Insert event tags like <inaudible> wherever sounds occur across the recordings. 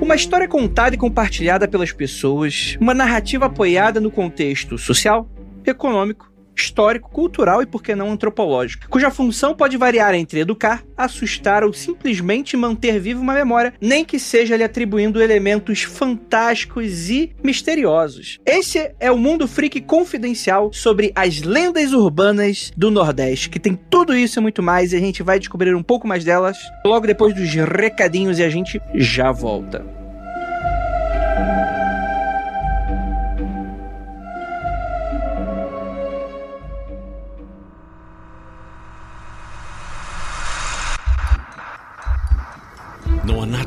Uma história contada e compartilhada pelas pessoas, uma narrativa apoiada no contexto social, econômico, histórico, cultural e, por que não, antropológico, cuja função pode variar entre educar, assustar ou simplesmente manter viva uma memória, nem que seja lhe atribuindo elementos fantásticos e misteriosos. Esse é o Mundo Freak Confidencial sobre as lendas urbanas do Nordeste, que tem tudo isso e muito mais, e a gente vai descobrir um pouco mais delas logo depois dos recadinhos e a gente já volta.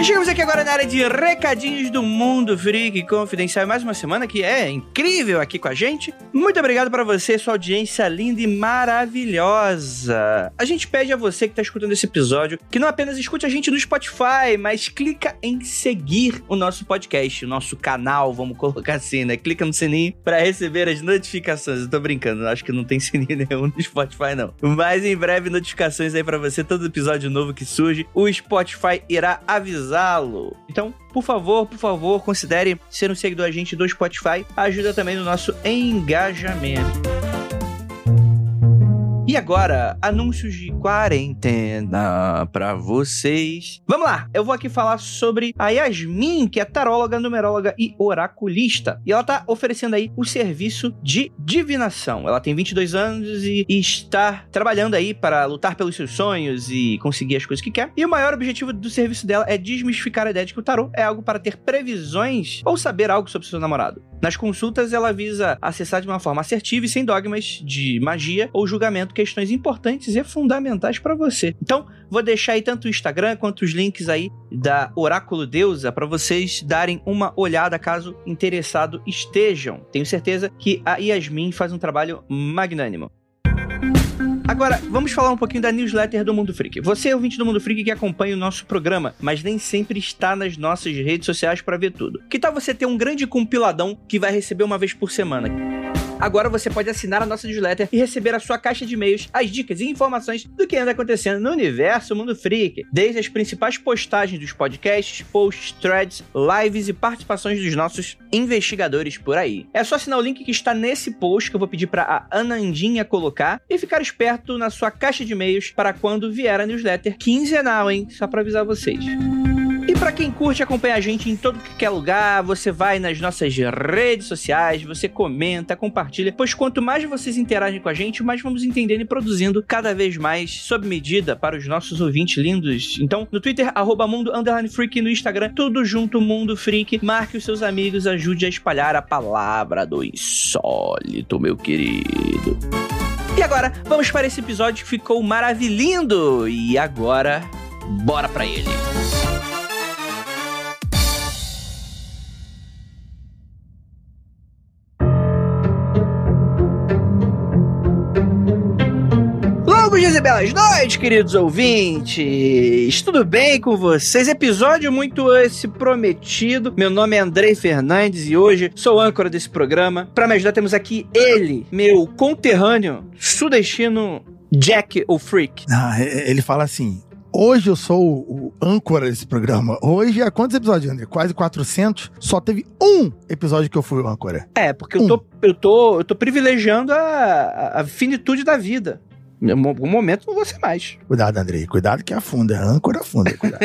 E chegamos aqui agora na área de recadinhos do Mundo Freak Confidencial. Mais uma semana que é incrível aqui com a gente. Muito obrigado para você, sua audiência linda e maravilhosa. A gente pede a você que está escutando esse episódio que não apenas escute a gente no Spotify, mas clica em seguir o nosso podcast, o nosso canal, vamos colocar assim, né? Clica no sininho para receber as notificações. Eu tô brincando, acho que não tem <laughs> sininho nenhum no Spotify não. Mas em breve notificações aí para você, todo episódio novo que surge, o Spotify irá avisar avisá-lo. Então, por favor, por favor, considere ser um seguidor agente do Spotify. Ajuda também no nosso engajamento. E agora, anúncios de quarentena para vocês. Vamos lá, eu vou aqui falar sobre a Yasmin, que é taróloga, numeróloga e oraculista. E ela tá oferecendo aí o serviço de divinação. Ela tem 22 anos e, está trabalhando aí para lutar pelos seus sonhos e conseguir as coisas que quer. E o maior objetivo do serviço dela é desmistificar a ideia de que o tarô é algo para ter previsões ou saber algo sobre seu namorado. Nas consultas, ela visa acessar de uma forma assertiva e sem dogmas de magia ou julgamento questões importantes e fundamentais para você. Então, vou deixar aí tanto o Instagram quanto os links aí da Oráculo Deusa para vocês darem uma olhada caso interessado estejam. Tenho certeza que a Yasmin faz um trabalho magnânimo. Agora, vamos falar um pouquinho da newsletter do Mundo Freak. Você é ouvinte do Mundo Freak que acompanha o nosso programa, mas nem sempre está nas nossas redes sociais para ver tudo. Que tal você ter um grande compiladão que vai receber uma vez por semana? Agora você pode assinar a nossa newsletter e receber a sua caixa de e-mails, as dicas e informações do que anda acontecendo no universo Mundo Freak, desde as principais postagens dos podcasts, posts, threads, lives e participações dos nossos investigadores por aí. É só assinar o link que está nesse post que eu vou pedir para a Anandinha colocar e ficar esperto na sua caixa de e-mails para quando vier a newsletter quinzenal, hein? Só para avisar vocês. Para quem curte acompanhar a gente em todo que é lugar, você vai nas nossas redes sociais, você comenta, compartilha, pois quanto mais vocês interagem com a gente, mais vamos entendendo e produzindo cada vez mais sob medida para os nossos ouvintes lindos. Então, no Twitter, arroba Mundo Freak, no Instagram, tudo junto Mundo Freak. Marque os seus amigos, ajude a espalhar a palavra do insólito, meu querido. E agora, vamos para esse episódio que ficou maravilhindo. E agora, bora para ele. E belas noites, queridos ouvintes! Tudo bem com vocês? Episódio muito esse prometido. Meu nome é Andrei Fernandes e hoje sou âncora desse programa. Para me ajudar, temos aqui ele, meu conterrâneo sudestino Jack o Freak. Ah, ele fala assim: Hoje eu sou o âncora desse programa. Hoje é quantos episódios, André? Quase 400. Só teve um episódio que eu fui o âncora. É, porque Um. eu, tô, eu, tô, eu tô privilegiando a, a finitude da vida. Em algum momento não vou ser mais. Cuidado, Andrei. Cuidado que afunda. Âncora afunda. Cuidado.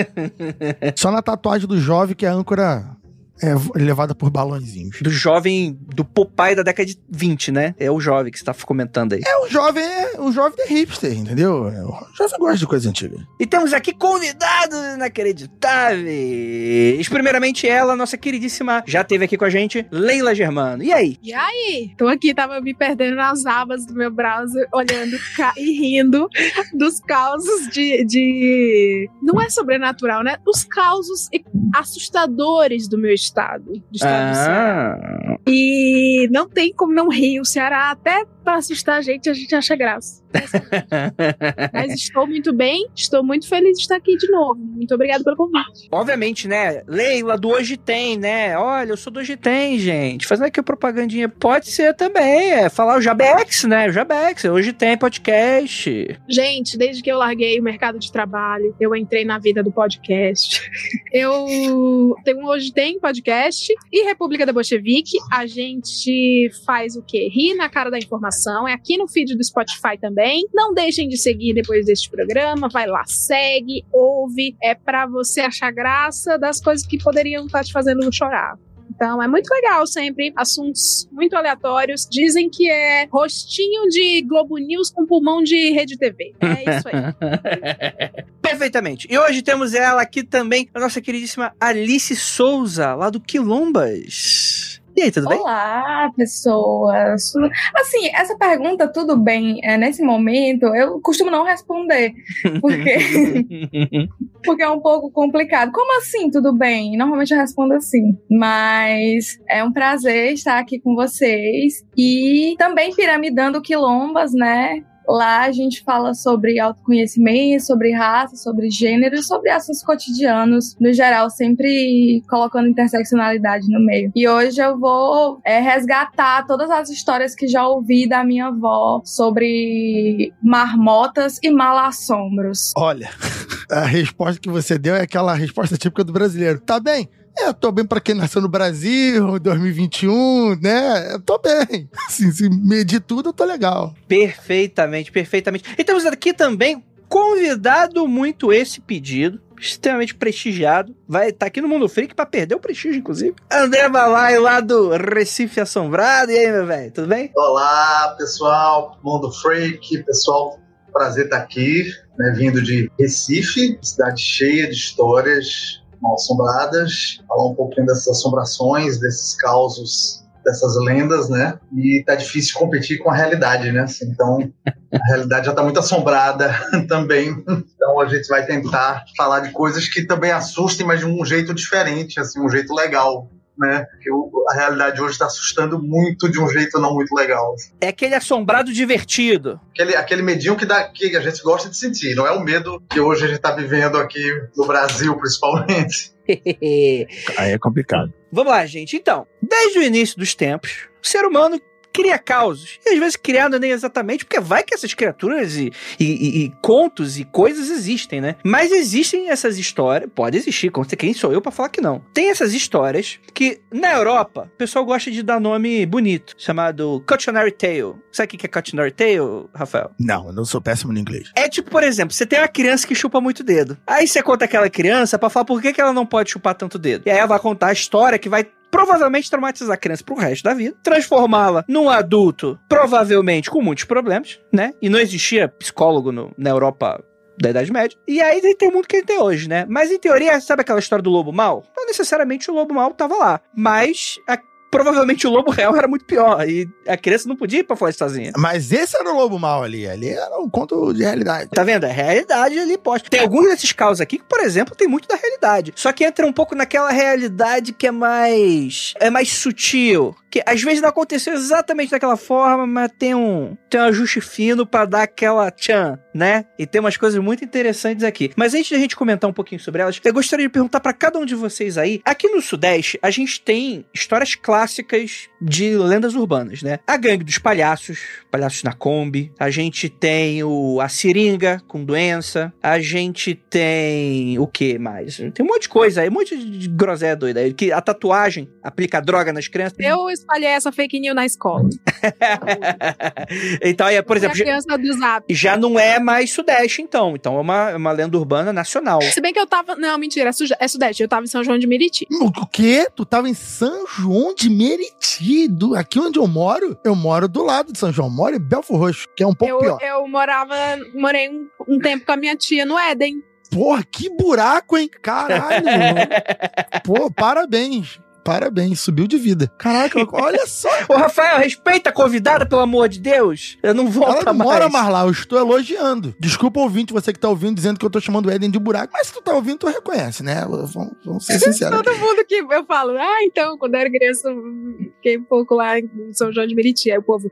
<laughs> Só na tatuagem do jovem que a âncora é levada por balãozinhos. Do jovem, do Popeye da década de 20, né? É o jovem que você tá comentando aí. É, o jovem é o jovem é hipster, entendeu? É, o jovem gosta de coisa antiga. E temos aqui convidados inacreditáveis. Primeiramente ela, nossa queridíssima, já teve aqui com a gente, Leila Germano. E aí? E aí? Tô aqui, tava me perdendo nas abas do meu browser, olhando e rindo dos causos de, de... Não é sobrenatural, né? Os causos assustadores do meu estado. Do estado ah. E não tem como não rir. O Ceará, até para assustar a gente, a gente acha graça. <laughs> Mas estou muito bem, estou muito feliz de estar aqui de novo. Muito obrigado pelo convite. Obviamente, né? Leila do Hoje Tem, né? Olha, eu sou do Hoje Tem, gente. Fazendo aqui a propagandinha. Pode ser também, é falar o Jabex, né? O Jabex, Hoje Tem podcast. Gente, desde que eu larguei o mercado de trabalho, eu entrei na vida do podcast. <laughs> eu tenho um Hoje Tem podcast e República da Bolchevique. A gente faz o quê? Ri na cara da informação. É aqui no feed do Spotify também. Não deixem de seguir depois deste programa. Vai lá, segue, ouve. É para você achar graça das coisas que poderiam estar te fazendo chorar. Então é muito legal sempre, assuntos muito aleatórios. Dizem que é rostinho de Globo News com pulmão de Rede TV. É isso aí. <laughs> Perfeitamente. E hoje temos ela aqui também, a nossa queridíssima Alice Souza, lá do Quilombas. E aí, tudo bem? Olá, pessoas. Assim, essa pergunta, tudo bem, é, nesse momento, eu costumo não responder, porque, <laughs> porque é um pouco complicado. Como assim, tudo bem? Normalmente eu respondo assim. Mas é um prazer estar aqui com vocês e também piramidando quilombas, né? Lá a gente fala sobre autoconhecimento, sobre raça, sobre gênero, sobre assuntos cotidianos, no geral, sempre colocando interseccionalidade no meio. E hoje eu vou é, resgatar todas as histórias que já ouvi da minha avó sobre marmotas e malassombros. Olha, <laughs> a resposta que você deu é aquela resposta típica do brasileiro. Tá bem? É, eu tô bem para quem nasceu no Brasil, 2021, né? Eu tô bem. <laughs> Assim, se medir tudo, eu tô legal. Perfeitamente, perfeitamente. E temos aqui também convidado muito esse pedido extremamente prestigiado. Vai estar tá aqui no Mundo Freak para perder o prestígio, inclusive. André Balai, lá do Recife Assombrado. E aí, meu velho, tudo bem? Olá, pessoal, Mundo Freak, pessoal, prazer estar aqui, né, vindo de Recife, cidade cheia de histórias mal assombradas, falar um pouquinho dessas assombrações, desses causos, dessas lendas, né? E tá difícil competir com a realidade, né? Assim, então, a realidade já tá muito assombrada <laughs> também. Então, a gente vai tentar falar de coisas que também assustem, mas de um jeito diferente, assim, um jeito legal né? Que a realidade hoje está assustando muito de um jeito não muito legal. É aquele assombrado divertido. Aquele, aquele medinho que, dá, que a gente gosta de sentir, não é o medo que hoje a gente está vivendo aqui no Brasil, principalmente. <laughs> Aí é complicado. Vamos lá, gente. Então, desde o início dos tempos, o ser humano cria causos. E às vezes criado nem exatamente, porque vai que essas criaturas e, e, e, e, contos e coisas existem, né? Mas existem essas histórias, pode existir, quem sou eu para falar que não. Tem essas histórias que na Europa o pessoal gosta de dar nome bonito, chamado Cautionary Tale. Sabe o que é Cautionary Tale, Rafael? Não, eu não sou péssimo no inglês. É tipo, por exemplo, você tem uma criança que chupa muito dedo. Aí você conta aquela criança para falar por que, que ela não pode chupar tanto dedo. E aí ela vai contar a história que vai provavelmente traumatizar a criança pro resto da vida, transformá-la num adulto, provavelmente com muitos problemas, né? E não existia psicólogo no, na Europa da Idade Média. E aí tem o mundo que tem hoje, né? Mas em teoria, sabe aquela história do lobo mal? Não necessariamente o lobo mal tava lá, mas a provavelmente o lobo real era muito pior. E a criança não podia ir pra floresta sozinha. Mas esse era o lobo mal ali. Ali era um conto de realidade. Tá vendo? A realidade ali pode. Tem alguns desses casos aqui que, por exemplo, tem muito da realidade. Só que entra um pouco naquela realidade que é mais. é mais sutil. Que às vezes não aconteceu exatamente daquela forma, mas tem um, tem um ajuste fino para dar aquela tchan, né? E tem umas coisas muito interessantes aqui. Mas antes de a gente comentar um pouquinho sobre elas, eu gostaria de perguntar para cada um de vocês aí. Aqui no Sudeste, a gente tem histórias clássicas de lendas urbanas, né? A gangue dos palhaços, palhaços na Kombi. A gente tem o a seringa com doença. A gente tem o que mais? Tem um monte de coisa aí, um monte de groselha doida aí. Que a tatuagem aplica droga nas crianças. Eu espalhei essa fake news na escola. <laughs> então, é, por exemplo, já, criança do zap. já não é mais Sudeste, então. Então é uma, é uma lenda urbana nacional. Se bem que eu tava. Não, mentira, é, Suja- é Sudeste. Eu tava em São João de Meriti. O quê? Tu tava em São João de Meriti, do- aqui onde eu moro? Eu moro do lado de São João, moro em Belfort Roxo, que é um pouco Eu, pior. eu morava. Morei um, um tempo com a minha tia no Éden. Porra, que buraco, hein? Caralho. <laughs> Pô, parabéns. Parabéns, subiu de vida. Caraca, <laughs> olha só. Ô, Rafael, respeita a convidada, pelo amor de Deus. Eu não volto Ela não mais. mora mais lá, eu estou elogiando. Desculpa, ouvinte, você que tá ouvindo, dizendo que eu tô chamando o Éden de buraco. Mas se tu tá ouvindo, tu reconhece, né? Vamos, vamos ser sinceros. Todo mundo que eu falo, ah, então, quando eu era criança, eu fiquei um pouco lá em São João de Meriti. Aí o povo.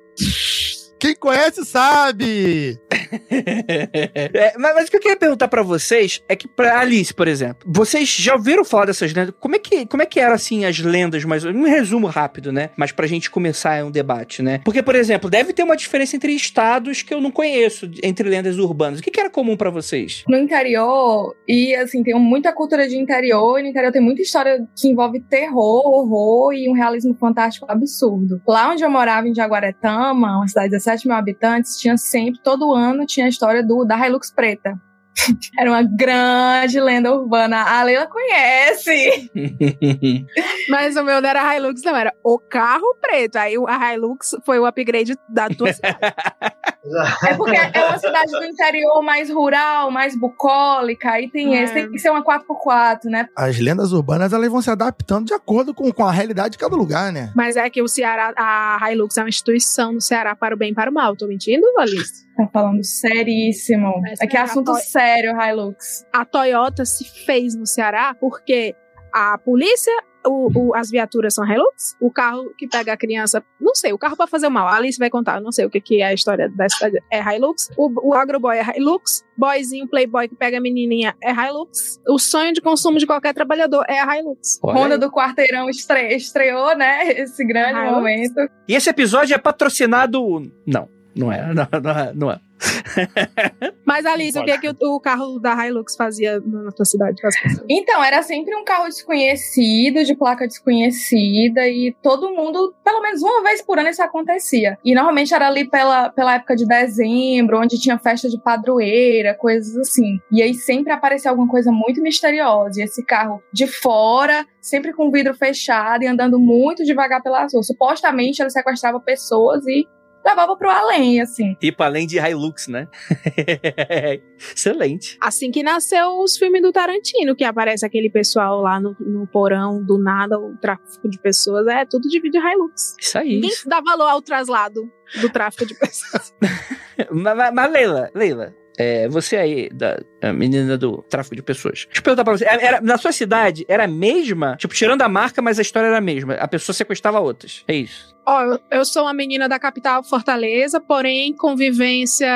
Quem conhece sabe. <laughs> É, mas, mas o que eu queria perguntar pra vocês é que, pra Alice, por exemplo, vocês já ouviram falar dessas lendas? Como é que, como é que eram, assim, as lendas, mas um resumo rápido, né? Mas pra gente começar um debate, né? Porque, por exemplo, deve ter uma diferença entre estados que eu não conheço, entre lendas urbanas. O que, que era comum pra vocês? No interior, e assim, tem muita cultura de interior, e no interior tem muita história que envolve terror, horror e um realismo fantástico absurdo. Lá onde eu morava, em Jaguaretama, uma cidade de 17 mil habitantes, tinha sempre, todo ano, tinha a história do, da Hilux Preta. <laughs> Era uma grande lenda urbana. A Leila conhece. <laughs> Mas o meu não era Hilux, não, era o carro preto. Aí o- a Hilux foi o upgrade da tua cidade. <laughs> É porque é uma cidade do interior mais rural, mais bucólica, aí tem É. esse, tem que ser uma 4x4, né? As lendas urbanas, elas vão se adaptando de acordo com, com a realidade de cada lugar, né? Mas é que o Ceará, a Hilux é uma instituição no Ceará para o bem e para o mal. Tô mentindo, Alice? Tá falando seríssimo. Essa É que é é assunto sério, Hilux. a Toyota se fez no Ceará porque a polícia, o- o- as viaturas são Hilux, o carro que pega a criança, não sei, o carro para fazer o mal, a Alice vai contar, não sei o que, que é a história da cidade, é Hilux, o, o agroboy é Hilux, boyzinho, playboy que pega a menininha é Hilux, o sonho de consumo de qualquer trabalhador é a Hilux. Olha Honda aí. do Quarteirão estre- estreou, né? Esse grande momento. E esse episódio é patrocinado... Não, não é, não, <laughs> não é. Não é. <laughs> Mas Alice, o que, que o, o carro da Hilux fazia na tua cidade? com as pessoas? Então, era sempre um carro desconhecido, de placa desconhecida, e todo mundo, pelo menos uma vez por ano, isso acontecia. E normalmente era ali pela, pela época de dezembro, onde tinha festa de padroeira, coisas assim. E aí sempre aparecia alguma coisa muito misteriosa. E esse carro de fora, sempre com o vidro fechado e andando muito devagar pela rua. Supostamente ele sequestrava pessoas e levava pro além, assim. Tipo, além de Hilux, né? <laughs> Excelente. Assim que nasceu os filmes do Tarantino, que aparece aquele pessoal lá no, no porão, do nada, o tráfico de pessoas, é tudo de vídeo Hilux. Isso aí. Ninguém dá valor ao traslado do tráfico de pessoas. <laughs> Mas, mas- mas, Leila, Leila, é, você aí, da a menina do tráfico de pessoas. Deixa eu perguntar pra você. Era, na sua cidade, era a mesma? Tipo, tirando a marca, mas a história era a mesma. A pessoa sequestrava outras. É isso. Ó, eu- eu sou uma menina da capital Fortaleza, porém convivência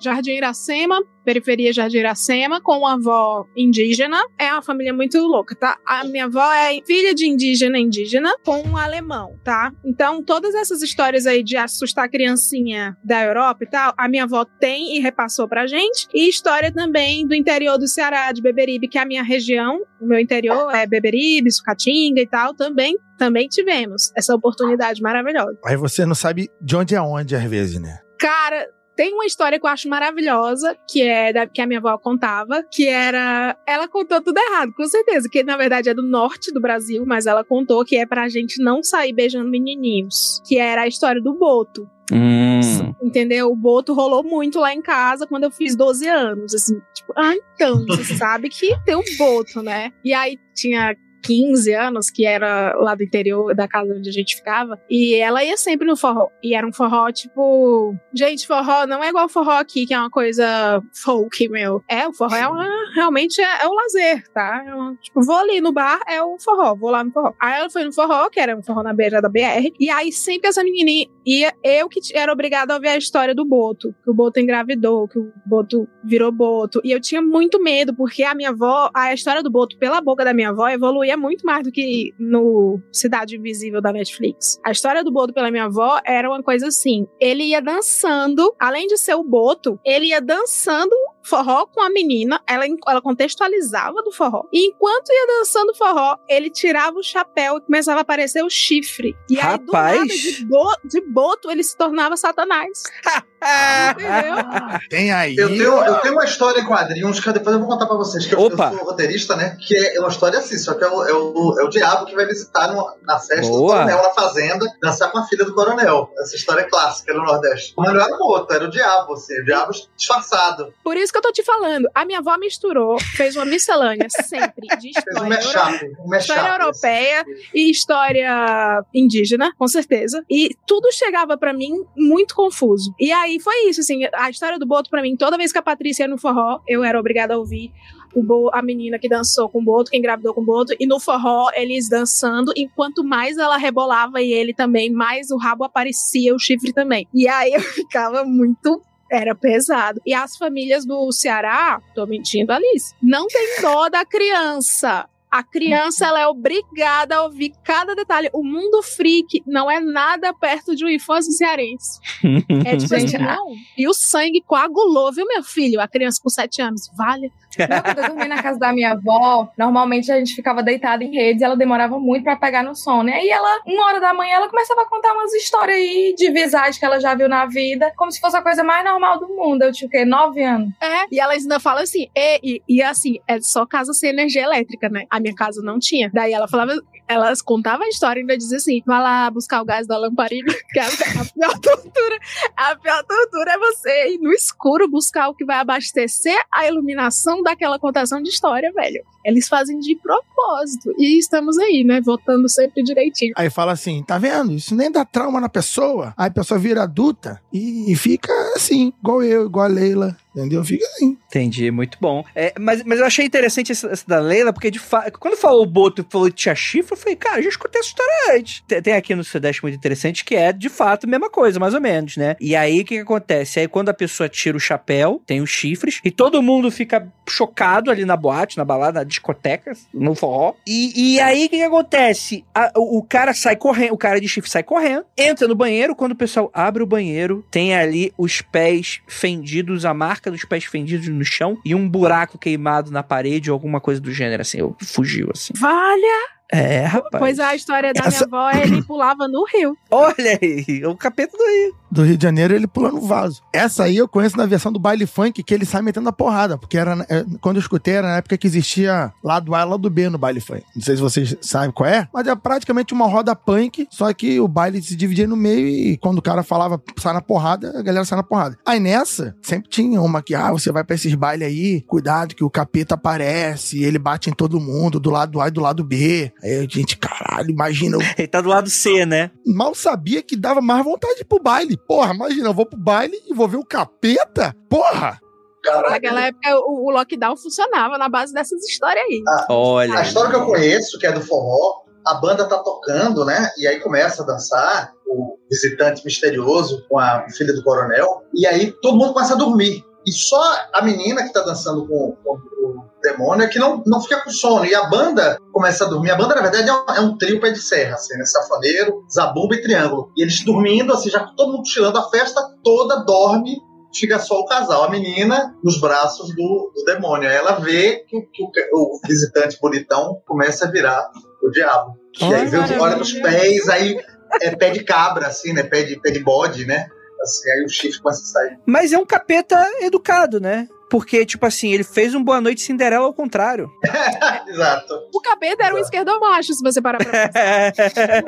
Jardim Iracema, periferia Jardim Iracema, com uma avó indígena. É uma família muito louca, tá? A minha avó é filha de indígena indígena com um alemão, tá? Então, todas essas histórias aí de assustar a criancinha da Europa e tal, a minha avó tem e repassou pra gente. E história também do interior do Ceará, de Beberibe, que é a minha região, o meu interior é Beberibe, Sucatinga e tal, também também tivemos essa oportunidade maravilhosa. Aí você não sabe de onde é onde, às vezes, né? Cara, tem uma história que eu acho maravilhosa, que é da, que a minha avó contava, que era. Ela contou tudo errado, com certeza, que na verdade é do norte do Brasil, mas ela contou que é pra gente não sair beijando menininhos. Que era a história do Boto. Hum. Entendeu? O Boto rolou muito lá em casa quando eu fiz 12 anos. Assim, tipo, ah, então, você <laughs> sabe que tem um Boto, né? E aí tinha 15 anos, que era lá do interior da casa onde a gente ficava, e ela ia sempre no forró. E era um forró, tipo. Gente, forró não é igual forró aqui, que é uma coisa folk, meu. É, o forró é uma. Realmente é, é o lazer, tá? É uma- tipo, vou ali no bar, é o forró, vou lá no forró. Aí ela foi no forró, que era um forró na beira da BR, e aí sempre essa menininha ia, eu que era obrigada a ouvir a história do Boto, que o Boto engravidou, que o Boto virou Boto. E eu tinha muito medo, porque a minha avó, a história do Boto pela boca da minha avó evoluía muito mais do que no Cidade Invisível da Netflix. A história do Boto pela minha avó era uma coisa assim: ele ia dançando, além de ser o Boto, ele ia dançando forró com a menina, ela, ela contextualizava do forró. E enquanto ia dançando forró, ele tirava o chapéu e começava a aparecer o chifre. E aí, do nada, de, bo- de boto, ele se tornava Satanás. Entendeu? Tem aí. Eu tenho, eu tenho uma história em quadrinhos que depois eu vou contar pra vocês, que eu, eu Opa. sou roteirista, né? Que é uma história assim, só que é o, é o, é o diabo que vai visitar no- na festa do Boa. coronel na fazenda, dançar com a filha do coronel. Essa história é clássica no Nordeste. Mas não era o outro, era o diabo, assim, o diabo disfarçado. Por isso que eu tô te falando. A minha avó misturou, fez uma miscelânea sempre de Fez um história, euro- mashup, um mashup. história europeia e história indígena, com certeza. E tudo chegava pra mim muito confuso. E aí foi isso, assim, a história do Boto pra mim, toda vez que a Patrícia ia no forró, eu era obrigada a ouvir o Bo- a menina que dançou com o Boto, que engravidou com o Boto, e no forró eles dançando, enquanto mais ela rebolava e ele também, mais o rabo aparecia, o chifre também. E aí eu <laughs> ficava muito era pesado. E as famílias do Ceará, tô mentindo, Alice, não tem dó da criança. A criança ela é obrigada a ouvir cada detalhe. O mundo freak não é nada perto de uma infância cearense. <laughs> É tipo Gente, assim, não. E o sangue coagulou, viu, meu filho? A criança com 7 anos. Vale. Quando eu dormia na casa da minha avó, normalmente a gente ficava deitada em redes e ela demorava muito pra pegar no sono. E aí ela, uma hora da manhã, ela começava a contar umas histórias aí de visagem que ela já viu na vida, como se fosse a coisa mais normal do mundo. Eu tinha o quê? Nove anos. É. E elas ainda falam assim, e, e, e assim, é só casa sem energia elétrica, né? A minha casa não tinha. Daí ela falava, elas contavam a história e ainda dizia assim: vai lá buscar o gás da lamparina, <laughs> que é a, a pior tortura. A pior tortura é você ir no escuro buscar o que vai abastecer a iluminação daquela contação de história, velho. Eles fazem de propósito. E estamos aí, né? Votando sempre direitinho. Aí fala assim, tá vendo? Isso nem dá trauma na pessoa. Aí a pessoa vira adulta e, e fica assim, igual eu, igual a Leila. Entendeu? Fica assim. Entendi, muito bom. É, mas, mas eu achei interessante essa, da Leila, porque de fato, quando falou o Boto falou tinha chifre, eu falei, cara, já escutei essa história antes. Tem, tem aqui no Sudeste muito interessante que é, de fato, a mesma coisa, mais ou menos, né? E aí, o que, que acontece? Aí, quando a pessoa tira o chapéu, tem os chifres, e todo mundo fica chocado ali na boate, na balada, na discoteca, no forró. E, e aí, o que, que acontece? A- o, o cara sai correndo, o cara de chifre sai correndo, entra no banheiro, quando o pessoal abre o banheiro, tem ali os pés fendidos, a marca dos pés fendidos no chão e um buraco queimado na parede ou alguma coisa do gênero, assim, eu fugiu, assim. Valha! É, rapaz. Pois a história da Essa- minha avó, ele <coughs> pulava no rio. Olha aí, o capeta do Rio. Do Rio de Janeiro, ele pula no vaso. Essa aí eu conheço na versão do baile funk, que ele sai metendo a porrada. Porque era, é, quando eu escutei, era na época que existia lado A e lado B no baile funk. Não sei se vocês sabem qual é, mas é praticamente uma roda punk, só que o baile se dividia no meio e quando o cara falava sai na porrada, a galera sai na porrada. Aí nessa, sempre tinha uma que, ah, você vai pra esses bailes aí, cuidado que o capeta aparece, ele bate em todo mundo, do lado A e do lado B. Aí a gente, caralho, imagina, eu <laughs> Ele tá do lado C, né? mal sabia que dava mais vontade de ir pro baile. Porra, imagina, eu vou pro baile e vou ver o capeta? Porra! Naquela época, o, o lockdown funcionava na base dessas histórias aí. Olha. A história que eu conheço, que é do forró, a banda tá tocando, né? E aí começa a dançar o visitante misterioso com a filha do coronel. E aí todo mundo começa a dormir. E só a menina que tá dançando com, com o demônio é que não, não fica com sono. E a banda começa a dormir. A banda, na verdade, é um, é um trio pé de serra, assim, né? Safoneiro, zabumba e triângulo. E eles dormindo, assim, já todo mundo tirando a festa toda, dorme fica só o casal, a menina nos braços do, do demônio. Aí ela vê que, o- que o, o visitante bonitão começa a virar o diabo. E aí vê, olha pros pés, aí é pé de cabra, assim, né? Pé de, pé de bode, né? Assim, aí o chifre começa a sair. Mas é um capeta educado, né? Porque, tipo assim, ele fez um Boa Noite Cinderela ao contrário. <laughs> Exato. O capeta era um esquerdomacho, se você parar pra <laughs> pensar.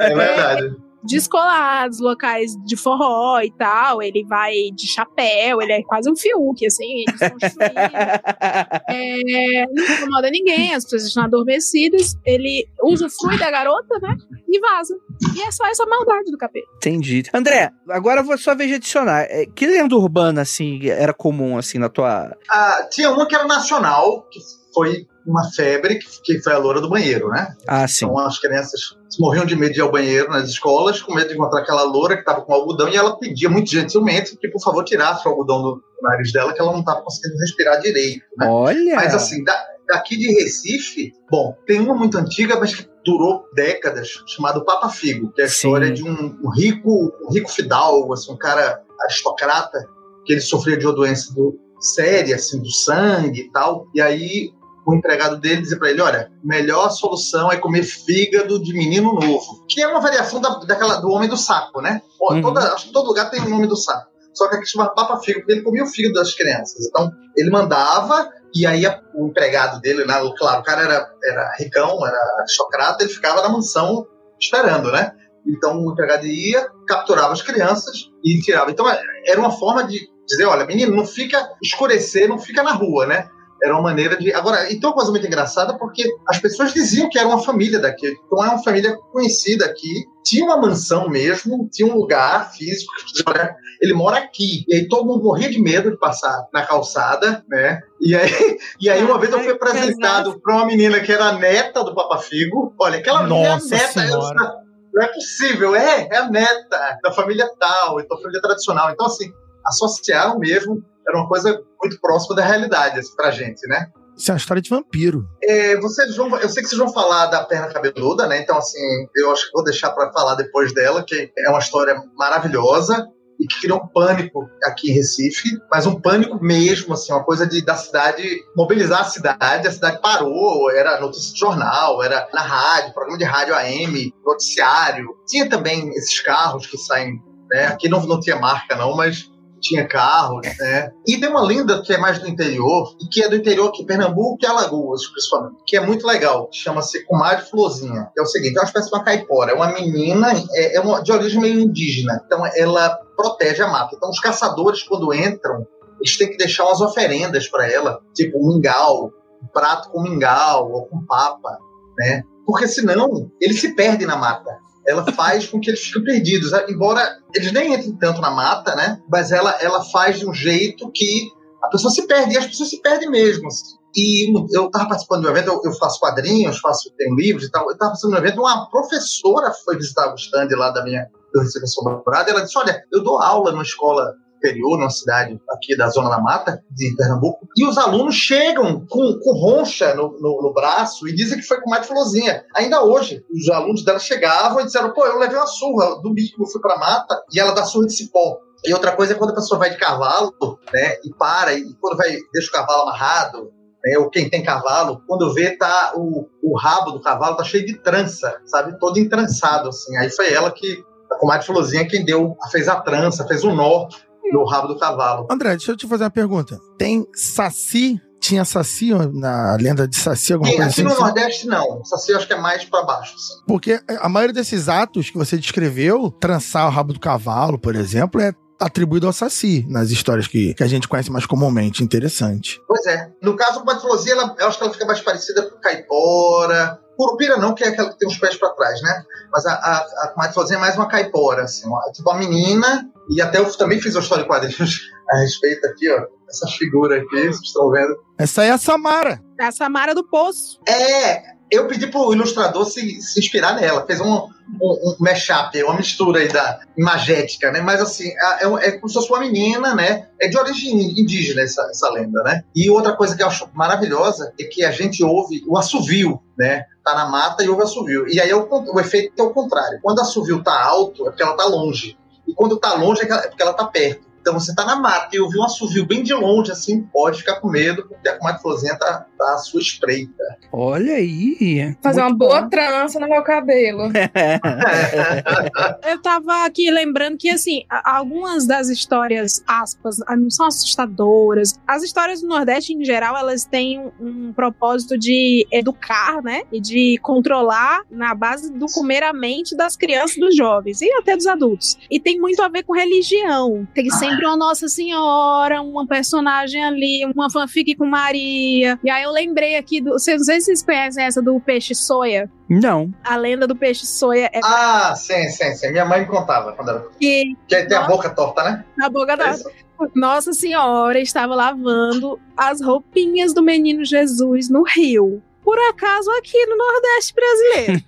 É verdade. Descolados, locais de forró e tal. Ele vai de chapéu, ele é quase um Fiuk, assim, desconstruído. <laughs> É, não incomoda ninguém, as pessoas estão adormecidas. Ele usufrui da garota, né? E vaza. E é só essa maldade do capeta. Entendi. André, agora eu vou só vez adicionar. É, Que lenda urbana, assim, era comum, assim, na tua. Ah, tinha uma que era nacional, que foi uma febre, que, foi a loura do banheiro, né? Ah, sim. Então as crianças morriam de medo de ir ao banheiro nas escolas, com medo de encontrar aquela loura que estava com algodão, e ela pedia muito gentilmente que, por favor, tirasse o algodão do nariz dela, que ela não estava conseguindo respirar direito. Né? Olha. Mas assim, da- daqui de Recife, bom, tem uma muito antiga, mas que durou décadas, chamado Papa Figo, que é a Sim. história de um, um rico, um rico fidalgo, assim, um cara aristocrata, que ele sofria de uma doença do, séria, assim, do sangue e tal. E aí o empregado dele dizia para ele: Olha, melhor solução é comer fígado de menino novo, que é uma variação da, daquela, do homem do saco, né? Uhum. Toda, acho que todo lugar tem o nome do saco. Só que aqui chama papa fígado, porque ele comia o fígado das crianças. Então, ele mandava, e aí a, o empregado dele, né, claro, o cara era, era ricão, era aristocrata, ele ficava na mansão esperando, né? Então o empregado ia, capturava as crianças e tirava. Então era uma forma de dizer, olha, menino, não fica escurecer, não fica na rua, né? Era uma maneira de. Agora, então, uma coisa muito engraçada, porque as pessoas diziam que era uma família daqui. Então, é uma família conhecida aqui. Tinha uma mansão mesmo, tinha um lugar físico. Olha, ele mora aqui. E aí todo mundo morria de medo de passar na calçada, né? E aí, <laughs> e aí uma vez eu fui apresentado para uma menina que era a neta do Papa Figo. Olha, aquela menina é a neta. Senhora. Eu, não é possível, é, é a neta da família tal, então família tradicional. Então, assim, associaram mesmo, era uma coisa muito próxima da realidade assim, pra gente, né? Isso é uma história de vampiro. É, vocês vão, eu sei que vocês vão falar da perna cabeluda, né? Então, assim, eu acho que vou deixar para falar depois dela, que é uma história maravilhosa e que criou um pânico aqui em Recife, mas um pânico mesmo, assim, uma coisa de da cidade mobilizar a cidade, a cidade parou, era notícia de jornal, era na rádio, programa de rádio AM, noticiário. Tinha também esses carros que saem, né? Aqui não, não tinha marca não, mas tinha carros, né? E tem uma lenda que é mais do interior, e que é do interior aqui, Pernambuco e Alagoas, principalmente, que é muito legal. Chama-se Comadre Florzinha. É o seguinte, é uma espécie de uma caipora. É uma menina, é, é uma, de origem meio indígena. Então, ela protege a mata. Então, os caçadores, quando entram, eles têm que deixar umas oferendas para ela, tipo um mingau, um prato com mingau ou com papa, né? Porque senão eles se perdem na mata ela faz com que eles fiquem perdidos. Embora eles nem entrem tanto na mata, né? Mas ela, ela faz de um jeito que a pessoa se perde, e as pessoas se perdem mesmo. E eu estava participando de um evento, eu, eu, faço quadrinhos, faço tenho livros e tal. Eu estava participando de um evento, uma professora foi visitar o stand lá da minha do Recife Sobrado, e ela disse: Olha, eu dou aula numa escola interior, numa cidade aqui da Zona da Mata, de Pernambuco, e os alunos chegam com, com roncha no, no, no, braço e dizem que foi com mate florzinha. Ainda hoje, os alunos dela chegavam e disseram: pô, eu levei uma surra do bico, fui pra mata, e ela dá surra de cipó. E outra coisa é quando a pessoa vai de cavalo, né, e para, e quando vai, deixa o cavalo amarrado, né, ou quem tem cavalo, quando vê, tá o, o rabo do cavalo tá cheio de trança, sabe? Todo entrançado, assim. Aí foi ela que, a comadre Florzinha, quem deu, fez a trança, fez o nó no rabo do cavalo. André, deixa eu te fazer uma pergunta. Tem saci? Tinha saci na lenda de saci, alguma Sim, coisa aqui assim? no Nordeste não. Saci eu acho que é mais para baixo. Assim. Porque a maioria desses atos que você descreveu, trançar o rabo do cavalo, por exemplo, é atribuído ao Saci, nas histórias que, que a gente conhece mais comumente. Interessante. Pois é. No caso, a patologia, ela, eu acho que ela fica mais parecida com caipora. Curupira não, que é aquela que tem os pés para trás, né? Mas a, a, a matologia é mais uma caipora, assim. Uma, tipo uma menina, e até eu também fiz uma história de quadrinhos <laughs> a respeito aqui, ó. Essa figura aqui, vocês estão vendo. Essa é a Samara. É a Samara do Poço. É, eu pedi pro ilustrador se, se inspirar nela. Fez um, um, um mashup, uma mistura aí da imagética, né? Mas assim, é, é como se fosse uma menina, né? É de origem indígena essa, essa lenda, né? E outra coisa que eu acho maravilhosa é que a gente ouve o assovio, né? Tá na mata e ouve assovio. E aí é o, o efeito é o contrário. Quando o assovio tá alto, é porque ela tá longe. E quando tá longe, é porque ela tá perto. Então você tá na mata e ouviu um assovio bem de longe, assim, pode ficar com medo, porque a comadre Florzinha tá, tá à sua espreita. Olha aí. Fazer uma boa bom. trança no meu cabelo. <laughs> Eu tava aqui lembrando que, assim, algumas das histórias, aspas, ah, não são assustadoras. As histórias do Nordeste, em geral, elas têm um, um propósito de educar, né? E de controlar na base do comer a mente das crianças e dos jovens. E até dos adultos. E tem muito a ver com religião. Tem sempre uma Nossa Senhora, uma personagem ali, uma fanfic com Maria. E aí eu lembrei aqui do. Vocês, não sei se vocês conhecem essa do peixe soia. Não. A lenda do peixe soia é Ah, sim, sim, sim. Minha mãe me contava quando era. que Que tem a Nossa. boca torta, né? na boca É da isso? Nossa Senhora estava lavando as roupinhas do menino Jesus no rio. Por acaso aqui no Nordeste brasileiro.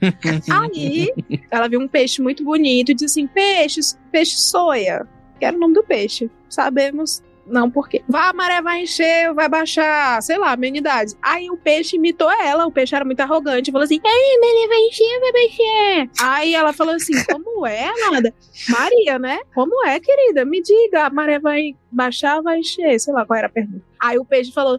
<laughs> Aí ela viu um peixe muito bonito e disse assim: peixe, peixe soia. Que era o nome do peixe. Sabemos Não, por quê? Vai, a maré vai encher, vai baixar, sei lá, amenidades. Aí o peixe imitou ela, o peixe era muito arrogante, falou assim: Ei, a maré vai encher, vai baixar. Aí ela falou assim: Como é, nada? Maria, né? Como é, querida? Me diga, a maré vai baixar, vai encher, sei lá qual era a pergunta. Aí o peixe falou: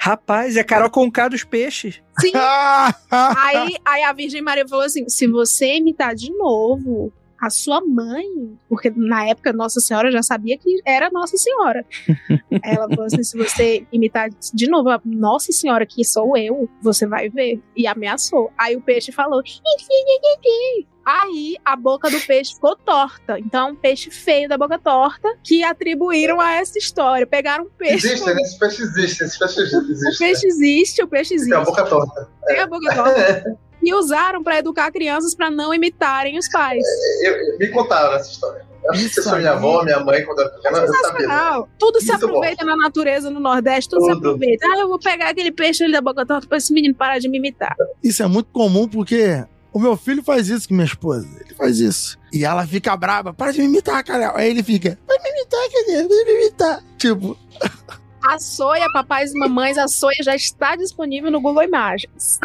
Rapaz, é Carol Conká dos peixes. Sim. <laughs> aí, aí a Virgem Maria falou assim: se você imitar de novo a sua mãe, porque na época Nossa Senhora já sabia que era Nossa Senhora. <laughs> Ela falou assim: se você imitar de novo a Nossa Senhora, que sou eu, você vai ver. E ameaçou. Aí o peixe falou: Aí a boca do peixe ficou torta. Então, um peixe feio da boca torta que atribuíram a essa história. Pegaram um peixe. Existe, né? Esse peixe existe. Esse peixe existe. <laughs> O peixe existe, o peixe existe. Tem a boca torta. Tem a boca torta. e usaram para educar crianças para não imitarem os pais. Eu, eu, me contaram essa história. Foi minha avó, minha mãe, quando era pequena, eu sabia. Tudo se aproveita bom. na natureza no Nordeste, tudo, tudo, se aproveita. Ah, eu vou pegar aquele peixe ali da boca torta para esse menino parar de me imitar. Isso é muito comum porque o meu filho faz isso com minha esposa. Ele faz isso. E ela fica brava. Para de me imitar, cara. Aí ele fica. Vai me imitar, querido. Vai me imitar. Tipo. A Soia, papais e mamães, a Soia já está disponível no Google Imagens.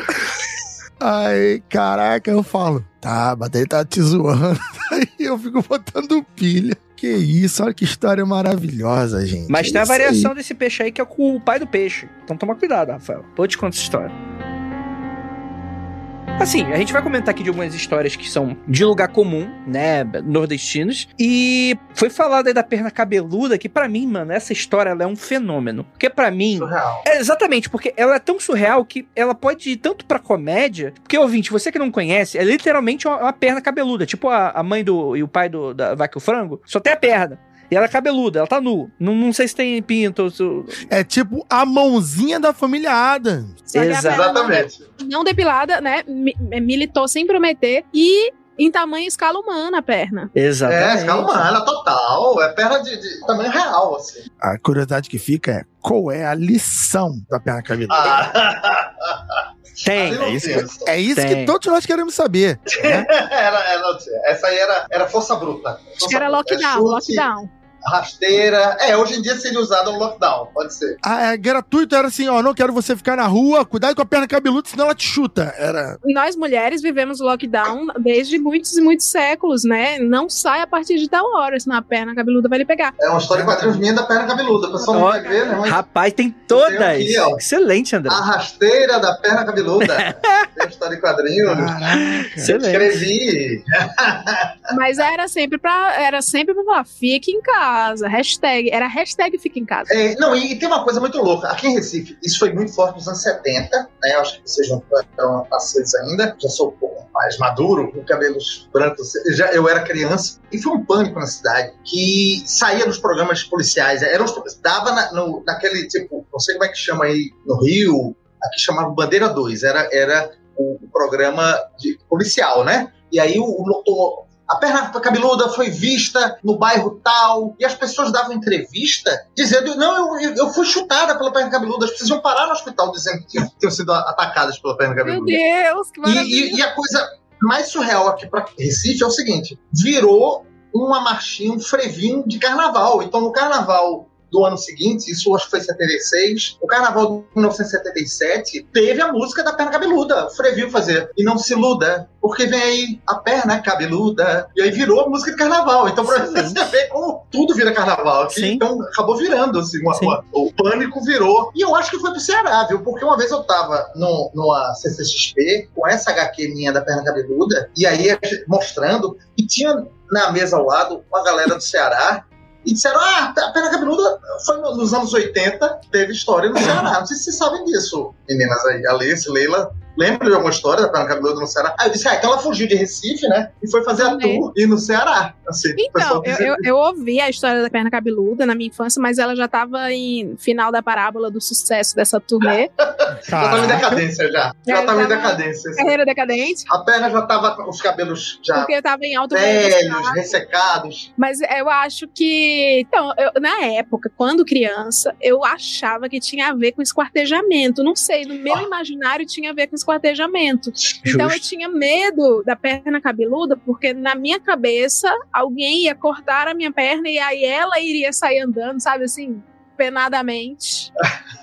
Aí, caraca, eu falo. Tá, mas ele tá te zoando. <laughs> Aí eu fico botando pilha. Que isso, olha que história maravilhosa, gente. Mas é tem a variação aí. desse peixe aí que é com o pai do peixe. Então toma cuidado, Rafael. Vou te contar essa história. Assim, a gente vai comentar aqui de algumas histórias que são de lugar comum, né, nordestinos. E foi falado aí da perna cabeluda, que para mim, mano, essa história ela é um fenômeno. Porque para mim, surreal. É, exatamente, porque ela é tão surreal que ela pode ir tanto pra comédia, porque ouvinte, você que não conhece, é literalmente uma, uma perna cabeluda, tipo a, a mãe do e o pai do da Vaca e o Frango, só tem a perna. E ela é cabeluda, ela tá nu. Não, não sei se tem pinto. Se... É tipo a mãozinha da família Adams. Exatamente. Não, não depilada, né? Militou sem prometer. E em tamanho escala humana a perna. Exatamente. É, escala humana, total. É perna de, de tamanho real, assim. A curiosidade que fica é qual é a lição da perna cabeluda? Ah. <laughs> Tem. É isso, que, é isso que, todos nós queremos saber. Né? <laughs> era, era, essa aí era, era força bruta. Força era bruta. lockdown, é lockdown rasteira. É, hoje em dia seria usado no lockdown, pode ser. Ah, é gratuito, era assim, ó, não quero você ficar na rua, cuidado com a perna cabeluda, senão ela te chuta. Era. Nós mulheres vivemos lockdown desde muitos e muitos séculos, né? Não sai a partir de tal hora, senão a perna cabeluda vai lhe pegar. É uma história em quadrinhos minha da perna cabeluda. O pessoal não vai ver, né? Mas Rapaz, tem todas. Aqui, Excelente, André. A rasteira da perna cabeluda. tem <laughs> história em quadrinhos. Caraca. Excelente. Escrevi. Mas era sempre pra, era sempre pra falar, fique em casa casa, hashtag, era hashtag fica em casa. É, não, e, e, tem uma coisa muito louca, aqui em Recife, isso foi muito forte nos anos 70, né, acho que vocês não estão nascidos ainda, já sou um pouco mais maduro, com cabelos brancos, já, eu era criança, e foi um pânico na cidade, que saía nos programas policiais, era, dava na, no, naquele, tipo, não sei como é que chama aí no Rio, aqui chamava Bandeira 2, era, era o, o programa de, policial, né? E aí o, o, a perna cabeluda foi vista no bairro tal, e as pessoas davam entrevista dizendo: não, eu, eu fui chutada pela perna cabeluda, as pessoas iam parar no hospital dizendo que tinham sido atacadas pela perna cabeluda. Meu Deus, que maravilha. E, e, e a coisa mais surreal aqui para Recife é o seguinte: virou uma marchinha, um frevinho de carnaval. Então, no carnaval do ano seguinte, isso acho que foi 76, o carnaval de 1977, teve a música da perna cabeluda. O Freville fazer. E não se iluda, porque vem aí a perna cabeluda. E aí virou a música de carnaval. Então, pra você ver como tudo vira carnaval aqui. Sim. Então, acabou virando, assim, uma, uma, o pânico virou. E eu acho que foi pro Ceará, viu? Porque uma vez eu tava no, numa CCXP com essa HQ minha da perna cabeluda, e aí mostrando, e tinha na mesa ao lado uma galera do Ceará e disseram: ah, a Pena Cabeluda foi nos anos 80, teve história no Ceará. Não sei se vocês sabem disso, meninas aí, Alice, Leila. Lembra de alguma história da Pena Cabeluda no Ceará? Aí eu disse, ah, então ela fugiu de Recife, né? E foi fazer a tour e no Ceará. Assim, então, eu, eu, eu, ouvi a história da Perna Cabeluda na minha infância, mas ela já estava em final da parábola do sucesso dessa turnê. <laughs> já estava em decadência já. Já estava em decadência. Assim. Carreira decadente. A perna já estava com os cabelos já Porque estava em alto velhos, ressecados. Mas eu acho que, então, eu, na época, quando criança, eu achava que tinha a ver com esquartejamento. Não sei, no meu ah. imaginário tinha a ver com esquartejamento. Então eu Justo. tinha medo da perna cabeluda, porque na minha cabeça alguém ia cortar a minha perna e aí ela iria sair andando, sabe assim, penadamente.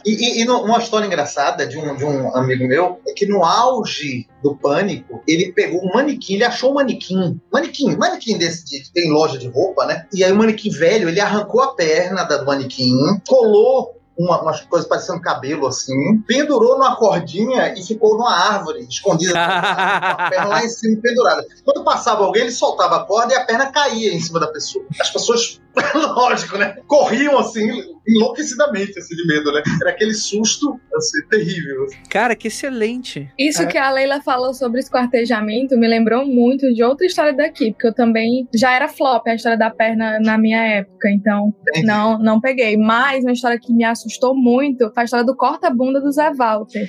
E, e, e no- uma história engraçada de um, de um amigo meu é que no auge do pânico, ele pegou um manequim, ele achou um manequim. Manequim, manequim desse de- que tem loja de roupa, né? E aí o manequim velho, ele arrancou a perna da- do manequim, colou uma, umas coisas parecendo cabelo assim, pendurou numa cordinha e ficou numa árvore, escondida, <laughs> com a perna lá em cima pendurada. Quando passava alguém, ele soltava a corda e a perna caía em cima da pessoa. As pessoas, <laughs> lógico, né? Corriam assim, enlouquecidamente, assim, de medo, né? Era aquele susto, assim, terrível. Cara, que excelente. Isso É. que a Leila falou sobre esquartejamento me lembrou muito de outra história daqui, porque eu também já era flop a história da perna na minha época, então Entendi. não, não peguei. Mas uma história que me assustou muito foi a história do corta-bunda do Zé Walter.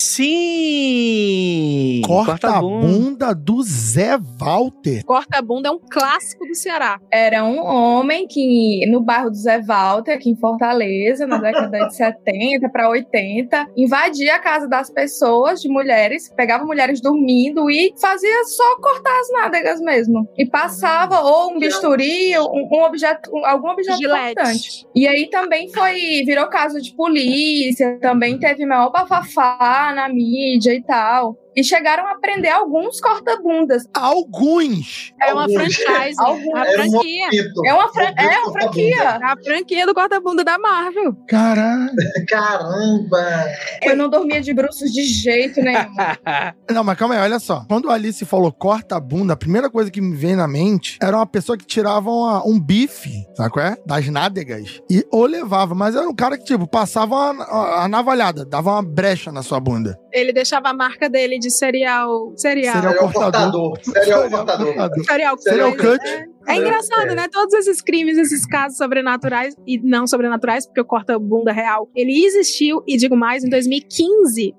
Sim! Corta a bunda. bunda do Zé Walter. Corta-bunda é um clássico do Ceará. Era um homem que, no bairro do Zé Walter, aqui em Fortaleza, na década de 70 para 80, invadia a casa das pessoas, de mulheres, pegava mulheres dormindo e fazia só cortar as nádegas mesmo. E passava ou um bisturi, um, um objeto, um- algum objeto importante. Gillette. E aí também foi, virou caso de polícia, também teve maior bafafá na mídia e tal. E chegaram a prender alguns corta-bundas. Alguns. É uma Alguns. franchise. Alguns. A Era um franquia. É uma, fran- é uma franquia. A franquia do corta-bunda da Marvel. Caralho. <laughs> Caramba! Eu não dormia de bruços de jeito nenhum. <laughs> Não, mas calma aí, olha só. Quando a Alice falou corta a primeira coisa que me veio na mente era uma pessoa que tirava uma- um bife, sabe qual é? Das nádegas. E ou levava, mas era um cara que, tipo, passava uma- a, a navalhada, dava uma brecha na sua bunda. Ele deixava a marca dele de cereal. Cereal. Serial Serial cortador. cortador. Serial cortador. Serial, cut. É, é engraçado, É. né? Todos esses crimes, esses casos sobrenaturais e não sobrenaturais, porque o corta-bunda real, ele existiu, e digo mais, em 2015.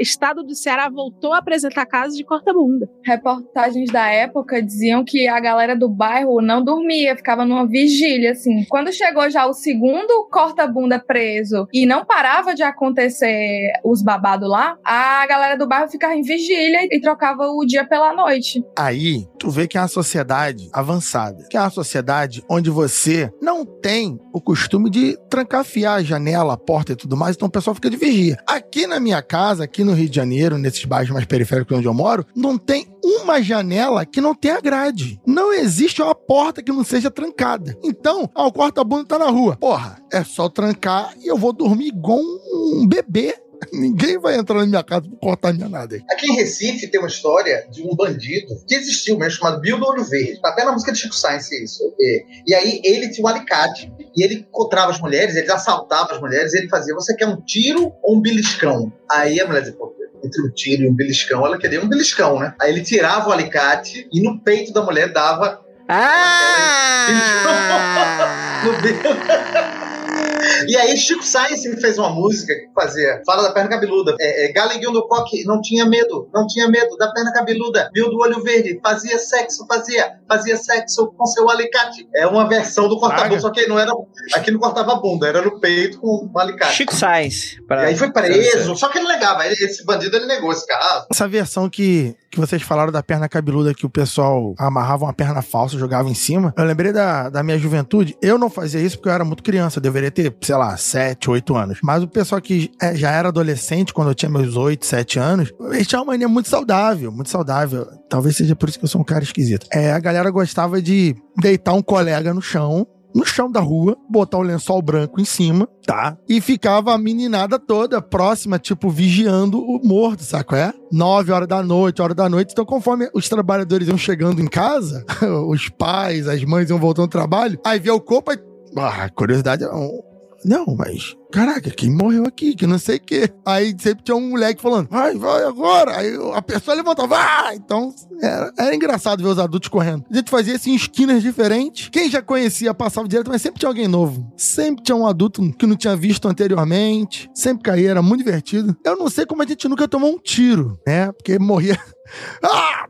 Estado do Ceará voltou a apresentar casos de corta-bunda. Reportagens da época diziam que a galera do bairro não dormia, ficava numa vigília, assim. Quando chegou já o segundo corta-bunda preso e não parava de acontecer os babados lá, a galera do bairro ficava em vigília e trocava o dia pela noite. Aí, tu vê que é uma sociedade avançada. Que é uma sociedade onde você não tem o costume de trancafiar a janela, a porta e tudo mais, então o pessoal fica de vigia. Aqui na minha casa, aqui no Rio de Janeiro, nesses bairros mais periféricos onde eu moro, não tem uma janela que não tenha grade. Não existe uma porta que não seja trancada. Então, ah, o corta-bunda tá na rua. Porra, é só trancar e eu vou dormir igual um bebê. <laughs> Ninguém vai entrar na minha casa pra cortar minha nada. Aqui em Recife tem uma história de um bandido que existiu mesmo, chamado Bill do Olho Verde. Tá até na música de Chico Sainz isso. E, e aí ele tinha um alicate. E ele encontrava as mulheres, ele assaltava as mulheres, e ele fazia: Você quer um tiro ou um beliscão? Aí a mulher dizia: Pô, entre um tiro e um beliscão, ela queria um beliscão, né? Aí ele tirava o alicate e no peito da mulher dava Ah! <laughs> no dedo. <laughs> E aí Chico Sainz fez uma música que fazia, fala da perna cabeluda. É, é, Galeguinho do coque não tinha medo, não tinha medo da perna cabeluda. Viu do olho verde, fazia sexo, fazia, fazia sexo com seu alicate. É uma versão do corta-bunda, só que não era, aqui não cortava a bunda, era no peito com um alicate. Chico Sainz. E pra- aí foi preso, só que ele negava, ele- esse bandido ele negou esse caso. Essa versão que, que vocês falaram da perna cabeluda que o pessoal amarrava uma perna falsa, jogava em cima. Eu lembrei da, da minha juventude. Eu não fazia isso porque eu era muito criança. Eu deveria ter, sei lá, 7, 8 anos. Mas o pessoal que é, já era adolescente, quando eu tinha meus 8, 7 anos, eles tinham uma mania muito saudável, muito saudável. Talvez seja por isso que eu sou um cara esquisito. É, a galera gostava de deitar um colega no chão. No chão da rua, botar um lençol branco em cima, tá? E ficava a meninada toda próxima, tipo, vigiando o morto, saco? É? Nove horas da noite, hora da noite. Então, conforme os trabalhadores iam chegando em casa, <laughs> os pais, as mães iam voltando ao trabalho, aí via o corpo, aí... Ah, curiosidade, é não, mas. Caraca, quem morreu aqui? Que não sei o quê. Aí sempre tinha um moleque falando, vai, vai agora. Aí a pessoa levantava, vai! Então era, era engraçado ver os adultos correndo. A gente fazia isso em esquinas diferentes. Quem já conhecia passava direto, mas sempre tinha alguém novo. Sempre tinha um adulto que não tinha visto anteriormente. Sempre caía, era muito divertido. Eu não sei como a gente nunca tomou um tiro, né? Porque morria. <laughs> ah!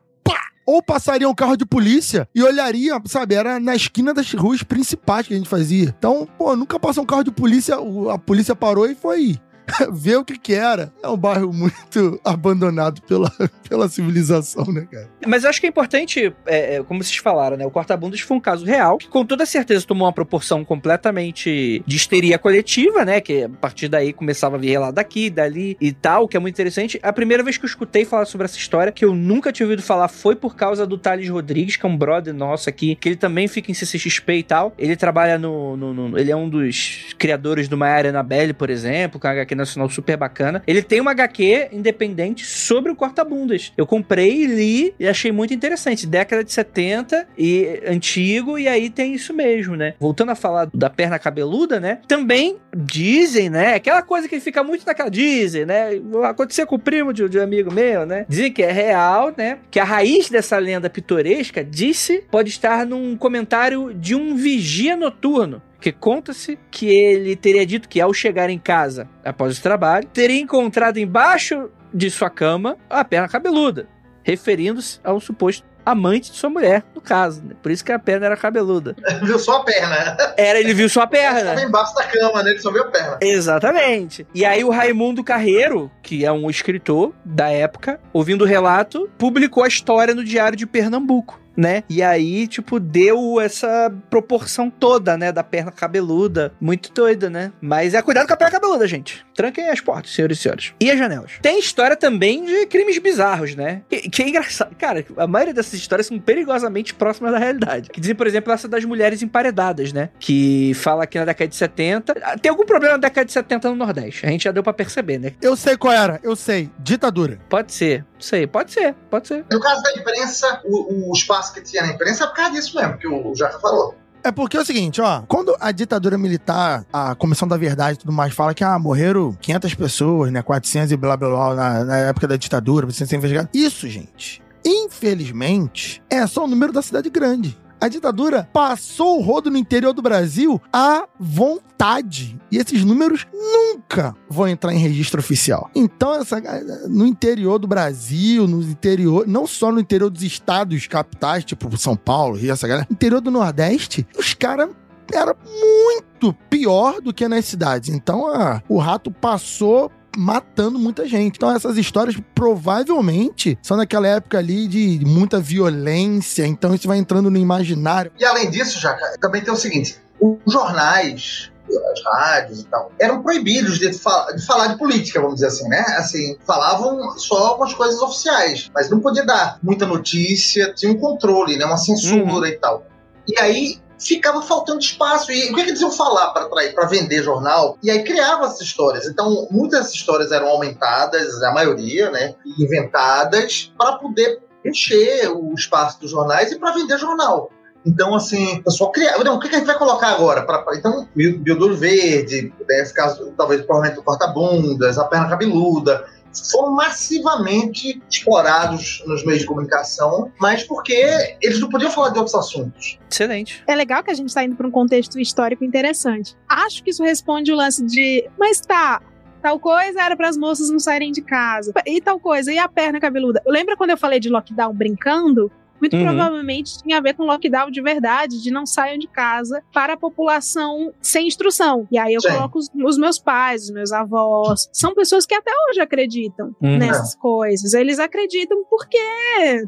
Ou passaria um carro de polícia e olharia, sabe? Era na esquina das ruas principais que a gente fazia. Então, pô, nunca passou um carro de polícia, a polícia parou e foi <laughs> ver o que que era. É um bairro muito <laughs> abandonado pela, <laughs> pela civilização, né, cara? Mas eu acho que é importante, é, é, como vocês falaram, né? O corta-bundas foi um caso real, que com toda certeza tomou uma proporção completamente de histeria coletiva, né? Que a partir daí começava a vir relato daqui, dali e tal, que é muito interessante. A primeira vez que eu escutei falar sobre essa história, que eu nunca tinha ouvido falar, foi por causa do Thales Rodrigues, que é um brother nosso aqui, que ele também fica em CCXP e tal. Ele trabalha no. no, no ele é um dos criadores do Maiara Annabelle, por exemplo, com a HQ nacional super bacana. Ele tem uma HQ independente sobre o corta-bundas. Eu comprei, li e achei muito interessante. Década de 70 e antigo, e aí tem isso mesmo, né? Voltando a falar da perna cabeluda, né? Também dizem, né? Aquela coisa que fica muito naquela. Dizem, né? Aconteceu com o primo de, de um amigo meu, né? Dizem que é real, né? Que a raiz dessa lenda pitoresca, disse, pode estar num comentário de um vigia noturno que conta-se que ele teria dito que ao chegar em casa após o trabalho, teria encontrado embaixo de sua cama a perna cabeluda, referindo-se a um suposto amante de sua mulher, no caso. Né? Por isso que a perna era cabeluda. Ele <laughs> viu só a perna. Era, ele viu só a Ele perna. estava embaixo da cama, né? Ele só viu a perna. Exatamente. E aí o Raimundo Carreiro, que é um escritor da época, ouvindo o relato, publicou a história no Diário de Pernambuco. Né? E aí, tipo, deu essa proporção toda, né? Da perna cabeluda. Muito doida, né? Mas é cuidado com a perna cabeluda, gente. Tranquem as portas, senhores e senhores. E as janelas. Tem história também de crimes bizarros, né? Que, que é engraçado. Cara, a maioria dessas histórias são perigosamente próximas da realidade. Que dizem, por exemplo, essa das mulheres emparedadas, né? Que fala que na década de 70. Tem algum problema na década de 70 no Nordeste. A gente já deu pra perceber, né? Eu sei qual era, eu sei. Ditadura. Pode ser. Não sei. Pode ser. Pode ser. No caso da imprensa, o, o espaço que tinha na imprensa é por causa disso mesmo, que o Jaca falou. É porque é o seguinte, ó, quando a ditadura militar, a Comissão da Verdade e tudo mais fala que, ah, morreram 500 pessoas, né, 400 e blá blá blá na, na época da ditadura, precisa ser investigado. Isso, gente, infelizmente, é só o número da cidade grande. A ditadura passou o rodo no interior do Brasil à vontade. E esses números nunca vão entrar em registro oficial. Então, essa, no interior do Brasil, no interior, não só no interior dos estados capitais, tipo São Paulo, Rio, essa galera, interior do Nordeste, os caras era muito pior do que nas cidades. Então, o rato passou matando muita gente. Então essas histórias provavelmente são naquela época ali de muita violência, então isso vai entrando no imaginário. E além disso, Jaca, também tem o seguinte: os jornais, as rádios e tal, eram proibidos de, fa- de falar de política, vamos dizer assim, né? Assim, falavam só com as coisas oficiais, mas não podia dar muita notícia, tinha um controle, né? Uma censura e tal. E aí ficava faltando espaço. E o que, é que eles iam falar para vender jornal? E aí criavam essas histórias. Então, muitas dessas histórias eram aumentadas, a maioria, né? Inventadas para poder encher o espaço dos jornais e para vender jornal. Então, assim, o pessoal criava. Não, o que que a gente vai colocar agora? Pra, pra- então, Bioduro Verde, nesse caso, talvez provavelmente o corta-bundas, a perna cabeluda, foram massivamente explorados nos meios de comunicação, mas porque eles não podiam falar de outros assuntos. Excelente. É legal que a gente tá indo para um contexto histórico interessante. Acho que isso responde o lance de, mas tá, tal coisa era para as moças não saírem de casa. E tal coisa, e a perna cabeluda? Lembra quando eu falei de lockdown brincando? Muito Uhum. provavelmente tinha a ver com lockdown de verdade, de não saiam de casa para a população sem instrução. E aí eu Sim. coloco os, os meus pais, os meus avós. São pessoas que até hoje acreditam Uhum. nessas coisas. Eles acreditam porque.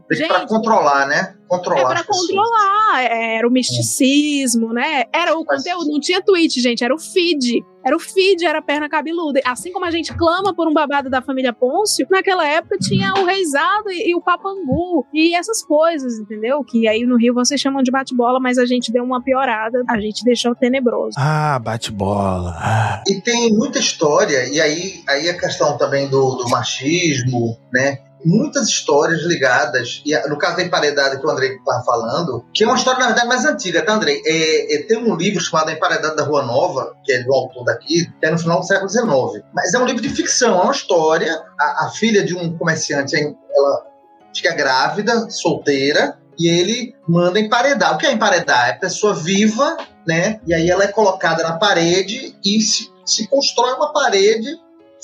Para Gente, controlar, né? Controlar é pra controlar, era o misticismo, né? Era o Faz conteúdo, não tinha tweet, gente, era o feed. Era o feed, era a perna cabeluda. Assim como a gente clama por um babado da família Pôncio, naquela época tinha o Reisado e, e o Papangu e essas coisas, entendeu? Que aí no Rio vocês chamam de bate-bola, mas a gente deu uma piorada, a gente deixou tenebroso. Ah, bate bola. Ah. E tem muita história, e aí, aí a questão também do, do machismo, né? Muitas histórias ligadas, e no caso da emparedada que o Andrei estava falando, que é uma história, na verdade, mais antiga, tá, Andrei? É, é, tem um livro chamado Emparedada da Rua Nova, que é do autor daqui, que é no final do século XIX. Mas é um livro de ficção, é uma história. A, a filha de um comerciante, ela fica grávida, solteira, e ele manda emparedar. O que é emparedar? É pessoa viva, né? E aí ela é colocada na parede e se, se constrói uma parede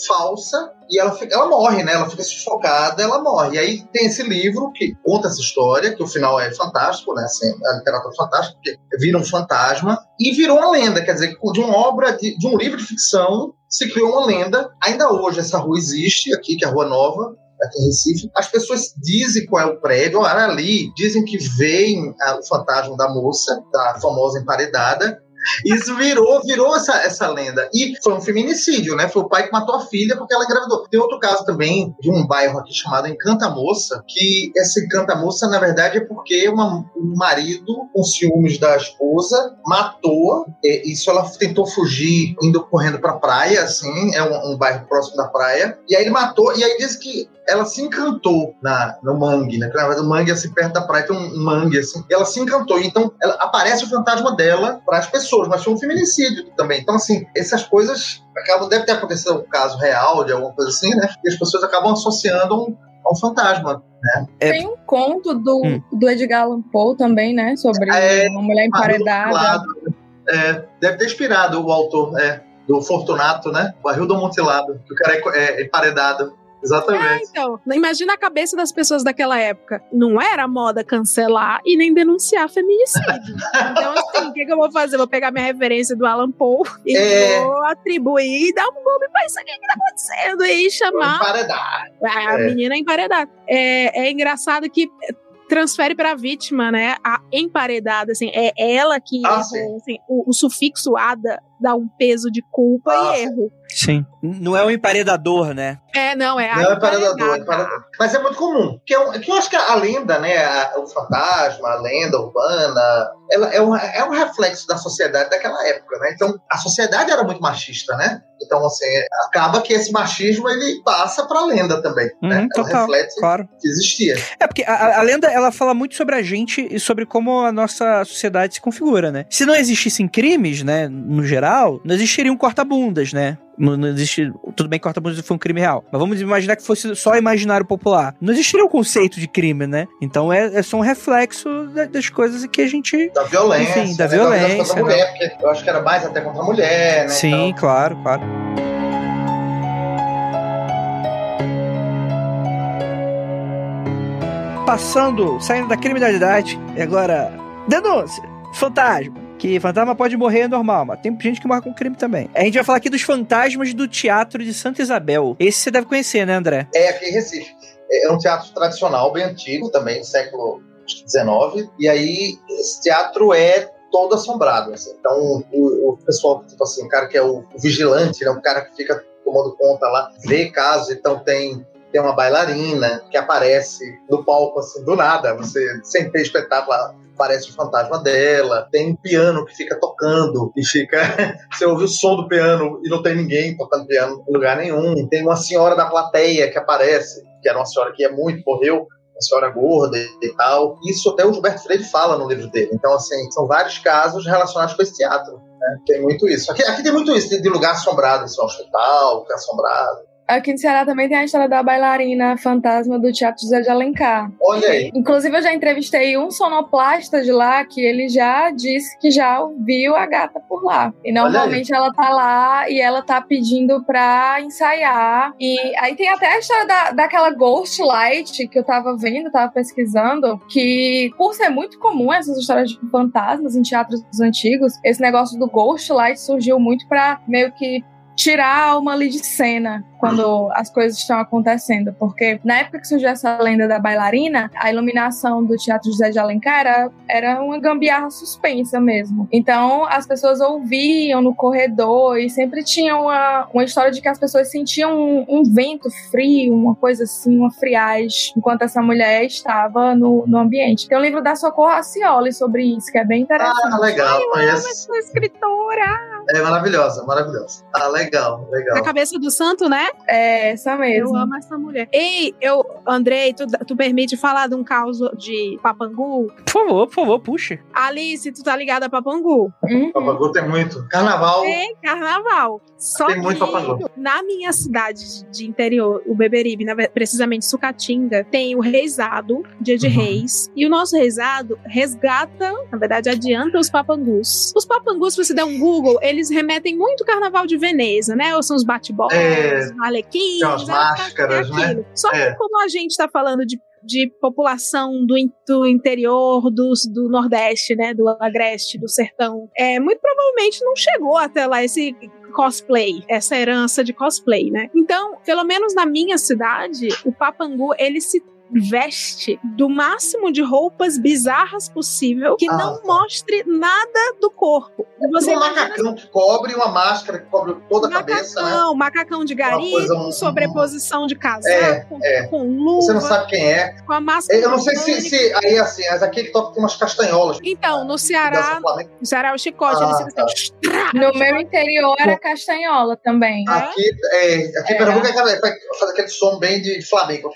falsa e ela, fica, ela morre, né? Ela fica sufocada, ela morre. E aí tem esse livro que conta essa história, que o final é fantástico, né? Assim, a literatura é fantástica, porque vira um fantasma e virou uma lenda. Quer dizer, de uma obra, de, de um livro de ficção, se criou uma lenda. Ainda hoje essa rua existe aqui, que é a Rua Nova, aqui em Recife. As pessoas dizem qual é o prédio, olha ali, dizem que veem ah, o fantasma da moça, da famosa emparedada, isso virou, virou essa, essa lenda. E foi um feminicídio, né? Foi o pai que matou a filha porque ela engravidou. Tem outro caso também de um bairro aqui chamado Encanta Moça, que esse Encanta Moça, na verdade, é porque uma, um marido, com ciúmes da esposa, matou. isso ela tentou fugir, indo correndo pra praia, assim, é um, um bairro próximo da praia. E aí ele matou, e aí diz que ela se encantou na, no mangue, né? verdade, o mangue, assim, perto da praia, tem um mangue, assim. E ela se encantou. Então, ela, aparece o fantasma dela para as pessoas, mas foi um feminicídio também. Então, assim, essas coisas acabam, deve ter acontecido um caso real de alguma coisa assim, né? E as pessoas acabam associando um, a um fantasma. Né? É... Tem um conto do, hum. do Edgar Allan Poe também, né? Sobre é, uma mulher emparedada. É, deve ter inspirado o autor, é, do Fortunato, né? O Barril do Montilado, que o cara é, é emparedado. Exatamente. É, então, imagina a cabeça das pessoas daquela época. Não era moda cancelar e nem denunciar feminicídio. <laughs> então, assim, o que, que, eu vou fazer? Vou pegar minha referência do Alan Poe e é... vou atribuir e dar um nome pra isso aqui que tá acontecendo e chamar. Emparedar. A é. menina emparedada. É, é engraçado que transfere para a vítima, né? A emparedada, assim, é ela que ah, errou, assim, o, o, sufixo ada dá um peso de culpa ah, e erro. Sim. Não é um emparedador, né? É, não, é Não é emparedador, é emparedador. Mas é muito comum. Que, é um, que eu acho que a lenda, né? A, o fantasma, a lenda urbana, ela é um, é um reflexo da sociedade daquela época, né? Então, a sociedade era muito machista, né? Então, assim, acaba que esse machismo ele passa para a lenda também, uhum, né? É total, reflexo claro. que existia. É porque a, a, lenda ela fala muito sobre a gente e sobre como a nossa sociedade se configura, né? Se não existissem crimes, né, no geral, não existiriam corta-bundas, né? Não, não existe. Tudo bem que corta-bundas foi um crime real. Mas vamos imaginar que fosse só imaginário popular. Não existiria o um conceito de crime, né? Então é, é só um reflexo das coisas que a gente. Da violência. Enfim, da né? violência. Da mulher, né? porque eu acho que era mais até contra a mulher, né? Sim, então... claro, claro. Passando, saindo da criminalidade, e agora. Denúncia! Fantasma! Que fantasma pode morrer é normal, mas tem gente que morre com crime também. A gente vai falar aqui dos fantasmas do Teatro de Santa Isabel. Esse você deve conhecer, né, André? É, aqui em Recife. É um teatro tradicional, bem antigo também, século XIX. E aí, esse teatro é todo assombrado. Assim. Então, o, o, pessoal, tipo assim, o cara que é o, o vigilante, né, o cara que fica tomando conta lá, vê casos, então tem tem uma bailarina que aparece no palco assim do nada, você sem ter espetáculo aparece o fantasma dela, tem um piano que fica tocando e fica. <laughs> você ouve o som do piano e não tem ninguém tocando piano em lugar nenhum. Tem uma senhora da plateia que aparece, que era uma senhora que é muito, morreu, uma senhora gorda e tal. Isso até o Gilberto Freire fala no livro dele. Então, assim, são vários casos relacionados com esse teatro. Né? Tem muito isso. Aqui, aqui tem muito isso, de, de lugar assombrado, assim, hospital, lugar assombrado. Aqui no Ceará também tem a história da bailarina fantasma do Teatro José de Alencar. Olha aí. Inclusive, eu já entrevistei um sonoplasta de lá que ele já disse que já viu a gata por lá. E normalmente ela tá lá e ela tá pedindo pra ensaiar. E aí tem até a história da, daquela Ghost Light que eu tava vendo, tava pesquisando, que por ser muito comum essas histórias de fantasmas em teatros antigos, esse negócio do Ghost Light surgiu muito pra meio que tirar a alma ali de cena quando as coisas estão acontecendo, porque na época que surgiu essa lenda da bailarina, a iluminação do Teatro José de Alencar era, era uma gambiarra suspensa mesmo. Então as pessoas ouviam no corredor e sempre tinha uma, uma história de que as pessoas sentiam um, um vento frio, uma coisa assim, uma friagem, enquanto essa mulher estava no, no ambiente. Tem um livro da Socorro Acioli sobre isso, que é bem interessante. Ah, legal. Eu conheço. essa escritora. É maravilhosa, maravilhosa. Ah, legal, legal. A cabeça do santo, né? É, essa mesmo. Eu amo essa mulher. Ei, eu, Andrei, tu, tu permite falar de um caos de Papangu? Por favor, por favor, puxa. Alice, tu tá ligada a Papangu? Uhum. Papangu tem muito. Carnaval. Tem, carnaval. Só tem muito Papangu. Na minha cidade de interior, o Beberibe, precisamente Sucatinga, tem o reizado, dia de uhum. reis. E o nosso reizado resgata, na verdade, adianta os papangus. Os papangus, se você der um Google, eles remetem muito carnaval de Veneza né? Ou são os bate-bolas, É. os arlequins. Tem umas é, máscaras, né? aquilo. Só que É. como a gente tá falando de de população do, do interior do, do Nordeste, né, do Agreste, do Sertão, é, muito provavelmente não chegou até lá esse cosplay, essa herança de cosplay, né? Então, pelo menos na minha cidade, o Papangu, ele se veste do máximo de roupas bizarras possível que Ah, não tá. mostre nada do corpo. Você Tem um macacão que cobre, uma máscara que cobre toda a cabeça, né? macacão, macacão de gari, coisa com um- sobreposição de casaco, É, com, é. com luva, Você não sabe quem é. com a máscara. Eu não sei se, se aí assim, mas aqui ele toca tem umas castanholas. Então, no Ceará, flamenco. no Ceará é o chicote, Ah, ele fica assim, No meu interior era castanhola também. Aqui, é, aqui em Pernambuco é aquele som bem de, de flamengo.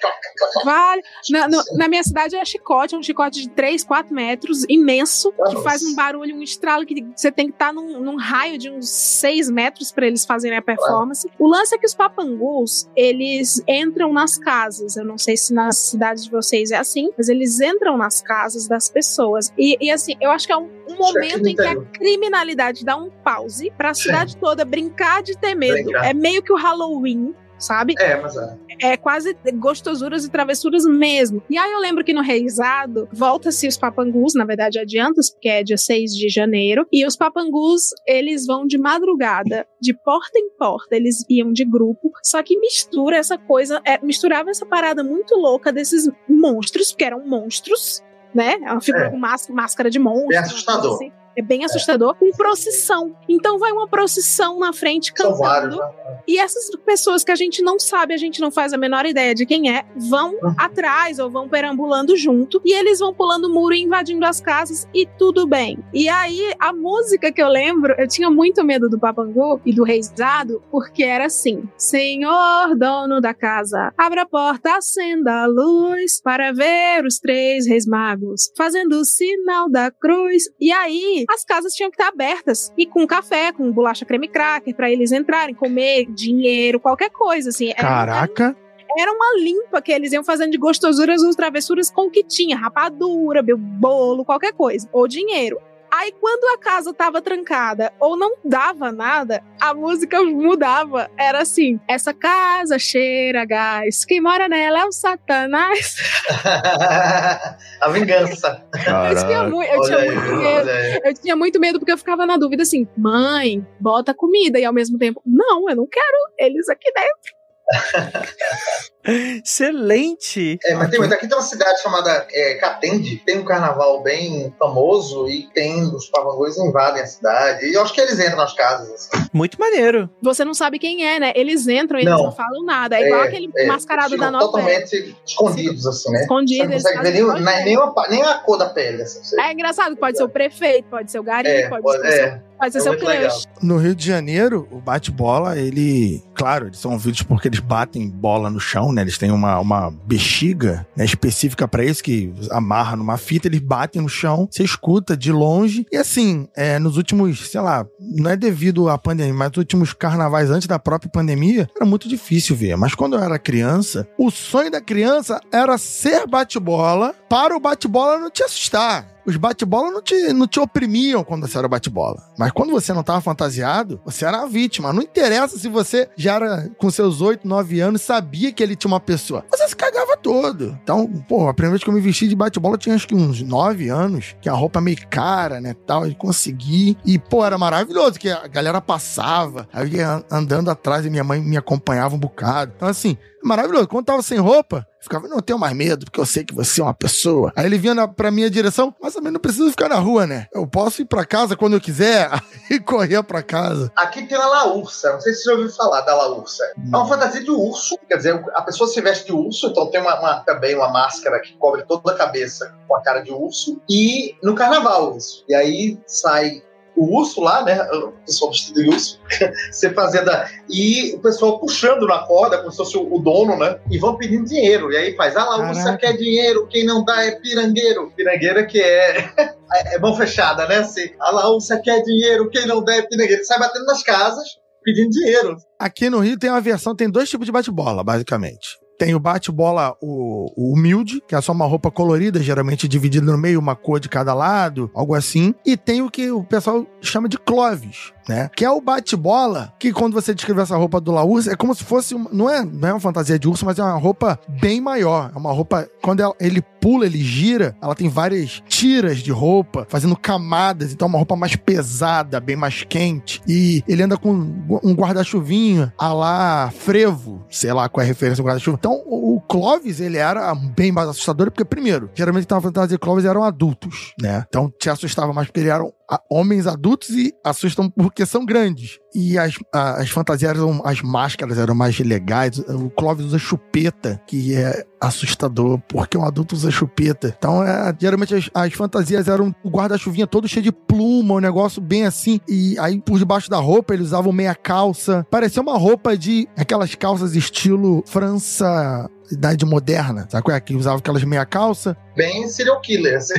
Vale. Na, no- na minha cidade é chicote, é um chicote de 3, 4 metros, imenso, que Nossa. faz um barulho, um estralo que você tem que estar num, num raio de uns 6 metros para eles fazerem a performance. O lance é que os papangus, eles entram nas casas. Eu não sei se nas cidades de vocês é assim, mas eles entram nas casas das pessoas. E, e, assim, eu acho que é um, um momento em que a criminalidade dá um pause pra Sim. cidade toda brincar de ter medo. Brincar. É meio que o Halloween. Sabe? É, mas é. é quase gostosuras e travessuras mesmo. E aí eu lembro que no Reisado, volta-se os papangus, na verdade adianta-se, porque é dia 6 de janeiro, e os papangus, eles vão de madrugada, de porta em porta, eles iam de grupo, só que mistura essa coisa, é, misturava essa parada muito louca desses monstros, porque eram monstros, né? É uma figura É. com más- máscara de monstro. Coisa assustador. assim. É bem assustador, com procissão. Então vai uma procissão na frente cantando. vários, né? E essas pessoas que a gente não sabe, a gente não faz a menor ideia de quem é, vão Uhum. atrás ou vão perambulando junto e eles vão pulando o muro e invadindo as casas e tudo bem. E aí a música que eu lembro, eu tinha muito medo do Papangu e do Reisado, porque era assim: Senhor dono da casa, abra a porta, acenda a luz para ver os três reis magos fazendo o sinal da cruz. E aí as casas tinham que estar abertas e com café, com bolacha creme cracker para eles entrarem, comer dinheiro, qualquer coisa assim. Caraca. era uma limpa que eles iam fazendo de gostosuras ou travessuras com o que tinha, rapadura, bolo, qualquer coisa, ou dinheiro. Aí quando a casa tava trancada ou não dava nada, a música mudava. Era assim: essa casa cheira a gás, quem mora nela é o Satanás. <laughs> a vingança. Eu tinha, mu- eu tinha aí, muito medo. Eu tinha muito medo porque eu ficava na dúvida assim: mãe, bota comida. E ao mesmo tempo, não, eu não quero eles aqui dentro. <laughs> Excelente! É, mas tem, mas aqui tem uma cidade chamada é, Catende, tem um carnaval bem famoso e tem os pavangões invadem a cidade. E eu acho que eles entram nas casas. assim. Muito maneiro. Você não sabe quem é, né? Eles entram e eles Não. não falam nada. É igual É, aquele é, mascarado da novela. totalmente escondidos, assim, né? Você Escondido. não consegue ver nem, nem, uma nem a cor da pele. Assim, você- É engraçado, pode ser o prefeito, pode ser o gari, É, pode, pode- ser, é, pode ser é seu muito legal. crush. No Rio de Janeiro, o bate-bola, ele. Claro, eles são vídeos porque eles batem bola no chão, né? Eles têm uma, uma bexiga né, específica pra isso, que amarra numa fita, eles batem no chão, você escuta de longe. E assim, é, nos últimos, sei lá, não é devido à pandemia, mas nos últimos carnavais antes da própria pandemia, era muito difícil ver. Mas quando eu era criança, o sonho da criança era ser bate-bola para o bate-bola não te assustar. Os bate-bola não te, não te oprimiam quando você era bate-bola. Mas quando você não tava fantasiado, você era a vítima. Não interessa se você já era com seus 8, 9 anos sabia que ele tinha uma pessoa. Você se cagava todo. Então, pô, a primeira vez que eu me vesti de bate-bola eu tinha acho que uns 9 anos, que a roupa meio cara, né, tal, e consegui. E, pô, era maravilhoso, que a galera passava, aí andando atrás e minha mãe me acompanhava um bocado. Então, assim, maravilhoso. Quando tava sem roupa, ficava, não tenho mais medo, porque eu sei que você é uma pessoa. Aí ele vinha na, pra minha direção, mas também não preciso ficar na rua, né? Eu posso ir pra casa quando eu quiser <laughs> e correr pra casa. Aqui tem a Laursa, não sei se você já ouviu falar da Laursa. É uma fantasia de urso, quer dizer, a pessoa se veste de urso, então tem uma, uma- também uma máscara que cobre toda a cabeça com a cara de urso. E no carnaval isso. E aí sai o urso lá, né? O pessoal vestido de urso, <laughs> você fazendo. a- E o pessoal puxando na corda, como se fosse o o dono, né? E vão pedindo dinheiro. E aí faz, ah, Laursa Caraca. quer dinheiro, quem não dá é pirangueiro. Pirangueira que é. <laughs> É mão fechada, né? Assim, a Laúcia quer dinheiro, quem não der é pirangueiro. Sai batendo nas casas pedindo dinheiro. Aqui no Rio tem uma versão, tem dois tipos de bate-bola, basicamente. Tem o bate-bola, o, o humilde, que é só uma roupa colorida, geralmente dividida no meio, uma cor de cada lado, algo assim. E tem o que o pessoal chama de cloves, né? Que é o bate-bola, que quando você descreve essa roupa do Laurso, é como se fosse. Uma, não, é, não é uma fantasia de urso, mas é uma roupa bem maior. É uma roupa. Quando ele pula, ele gira, ela tem várias tiras de roupa, fazendo camadas. Então é uma roupa mais pesada, bem mais quente. E ele anda com um guarda-chuvinho a lá frevo, sei lá qual é a referência ao guarda-chuva. Então o Clovis, ele era bem mais assustador, porque, primeiro, geralmente tava fantasia de Clovis eram adultos, né? Então te assustava mais porque eles eram a- homens adultos e assustam porque são grandes. E as, as fantasias eram, as máscaras eram mais legais. O Clovis usa chupeta, que é assustador, porque um adulto usa chupeta. Então, é, geralmente as, as fantasias eram o guarda-chuvinha todo cheio de pluma, um negócio bem assim. E aí, por debaixo da roupa, eles usavam meia calça. Parecia uma roupa de aquelas calças estilo França. Idade moderna, sabe qual é? Que usava aquelas meia calça. Bem serial killer, assim,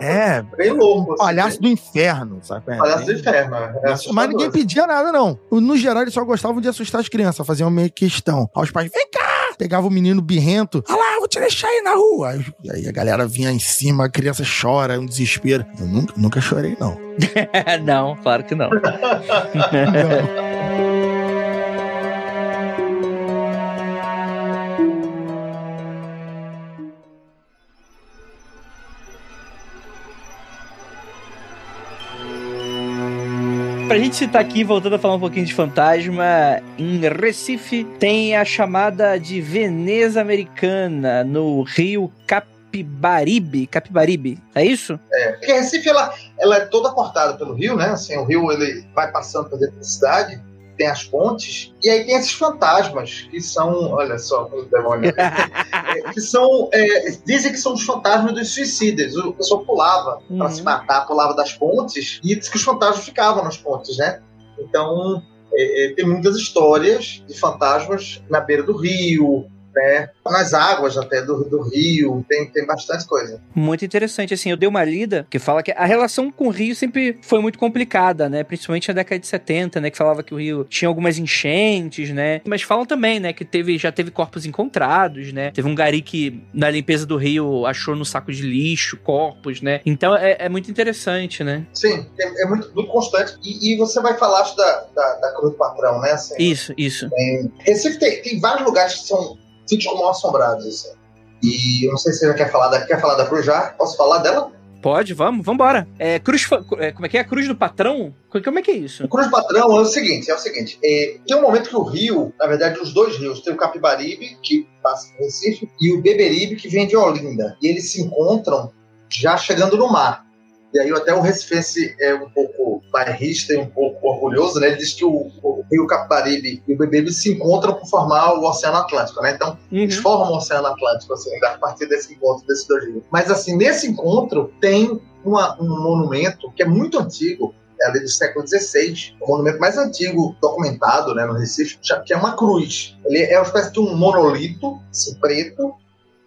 É, <laughs> bem louco. Assim, palhaço do inferno, sabe? qual é? Palhaço do inferno. é Mas assustador. ninguém pedia nada, não. No geral, eles só gostavam de assustar as crianças, faziam meio questão. Aí os pais, vem cá! Pegava o menino birrento, ah lá, vou te deixar aí na rua. Aí, aí a galera vinha em cima, a criança chora, um desespero. Eu nunca, nunca chorei, não. <laughs> não, claro que não. <laughs> Pra gente citar aqui, voltando a falar um pouquinho de fantasma, em Recife tem a chamada de Veneza Americana, no rio Capibaribe. Capibaribe, é isso? Porque Recife, ela, ela é toda cortada pelo rio, né? Assim, o rio ele vai passando por dentro da cidade, tem as pontes, e aí tem esses fantasmas, que são, olha só, o demônio, <laughs> É, que são, é, dizem que são os fantasmas dos suicidas. O pessoal pulava Uhum. para se matar, pulava das pontes, e diz que os fantasmas ficavam nas pontes, né? Então, é, é, tem muitas histórias de fantasmas na beira do rio, né? Nas águas até do, do rio, tem, tem bastante coisa. Muito interessante, assim, eu dei uma lida que fala que a relação com o Rio sempre foi muito complicada, né? Principalmente na década de 70, né? Que falava que o Rio tinha algumas enchentes, né? Mas falam também, né? Que teve, já teve corpos encontrados, né? Teve um gari que, na limpeza do Rio, achou no saco de lixo corpos, né? Então é, é muito interessante, né? Sim, é, é muito, muito constante. E, e você vai falar acho, da, da, da Cruz do Patrão, né? Assim, Isso, isso. tem- Recife tem, tem vários lugares que são sítios mal assombrados. Assim. E eu não sei se você já quer falar da, quer falar da Cruz já? Posso falar dela? Pode, vamos, vambora. É, cruz, é, como é que é? Cruz do Patrão? Co- Como é que é isso? O Cruz do Patrão é o seguinte, é o seguinte, é, tem um momento que o rio, na verdade os dois rios, tem o Capibaribe, que passa por Recife, e o Beberibe, que vem de Olinda. E eles se encontram já chegando no mar. E aí até o Recifense é um pouco bairrista e um pouco orgulhoso, né? Ele diz que o, o rio Capibaribe e o Beberibe se encontram para formar o Oceano Atlântico, né? Então, eles Uhum. formam o Oceano Atlântico, assim, a partir desse encontro desses dois rios. Mas, assim, nesse encontro tem uma- um monumento que é muito antigo, é ali do século XVI, o monumento mais antigo documentado né, no Recife, que é uma cruz. Ele é uma espécie de um monolito assim, preto,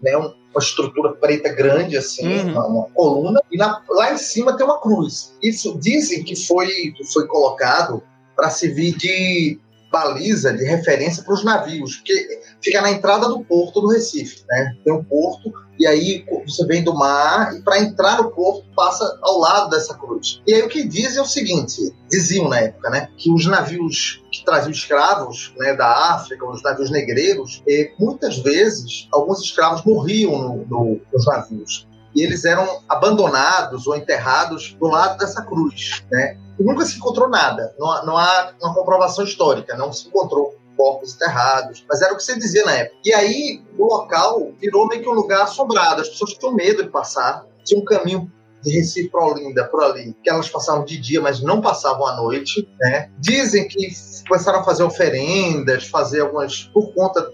né, um- uma estrutura preta grande, assim, Uhum. uma, coluna, e na- lá em cima tem uma cruz. Isso dizem que foi, que foi colocado para servir de baliza, de referência para os navios, porque fica na entrada do porto do Recife, né? Tem um porto e aí você vem do mar e para entrar no porto passa ao lado dessa cruz. E aí o que dizem é o seguinte, diziam na época, né, que os navios que traziam escravos, né, da África, os navios negreiros, eh, muitas vezes alguns escravos morriam no- no- nos navios e eles eram abandonados ou enterrados do lado dessa cruz, né? Nunca se encontrou nada, não não há uma comprovação histórica, não se encontrou corpos enterrados, mas era o que se dizia na época. E aí o local virou meio que um lugar assombrado, as pessoas tinham medo de passar, tinha um caminho de Recife para Olinda, por ali, que elas passavam de dia, mas não passavam à noite, né? Dizem que começaram a fazer oferendas, fazer algumas por conta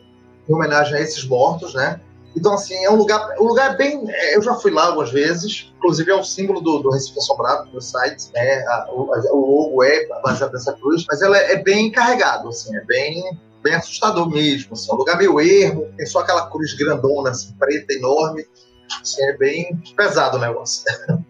em homenagem a esses mortos, né? Então, assim, é um lugar, um lugar bem. é, Eu já fui lá algumas vezes, inclusive é o símbolo do, do Recife Assombrado no site, né? A- o, o logo é baseado nessa cruz, mas ela é, é bem carregado, assim, é bem, bem assustador mesmo. Assim, é um lugar meio ermo, tem só aquela cruz grandona, assim, preta, enorme. É bem pesado o negócio.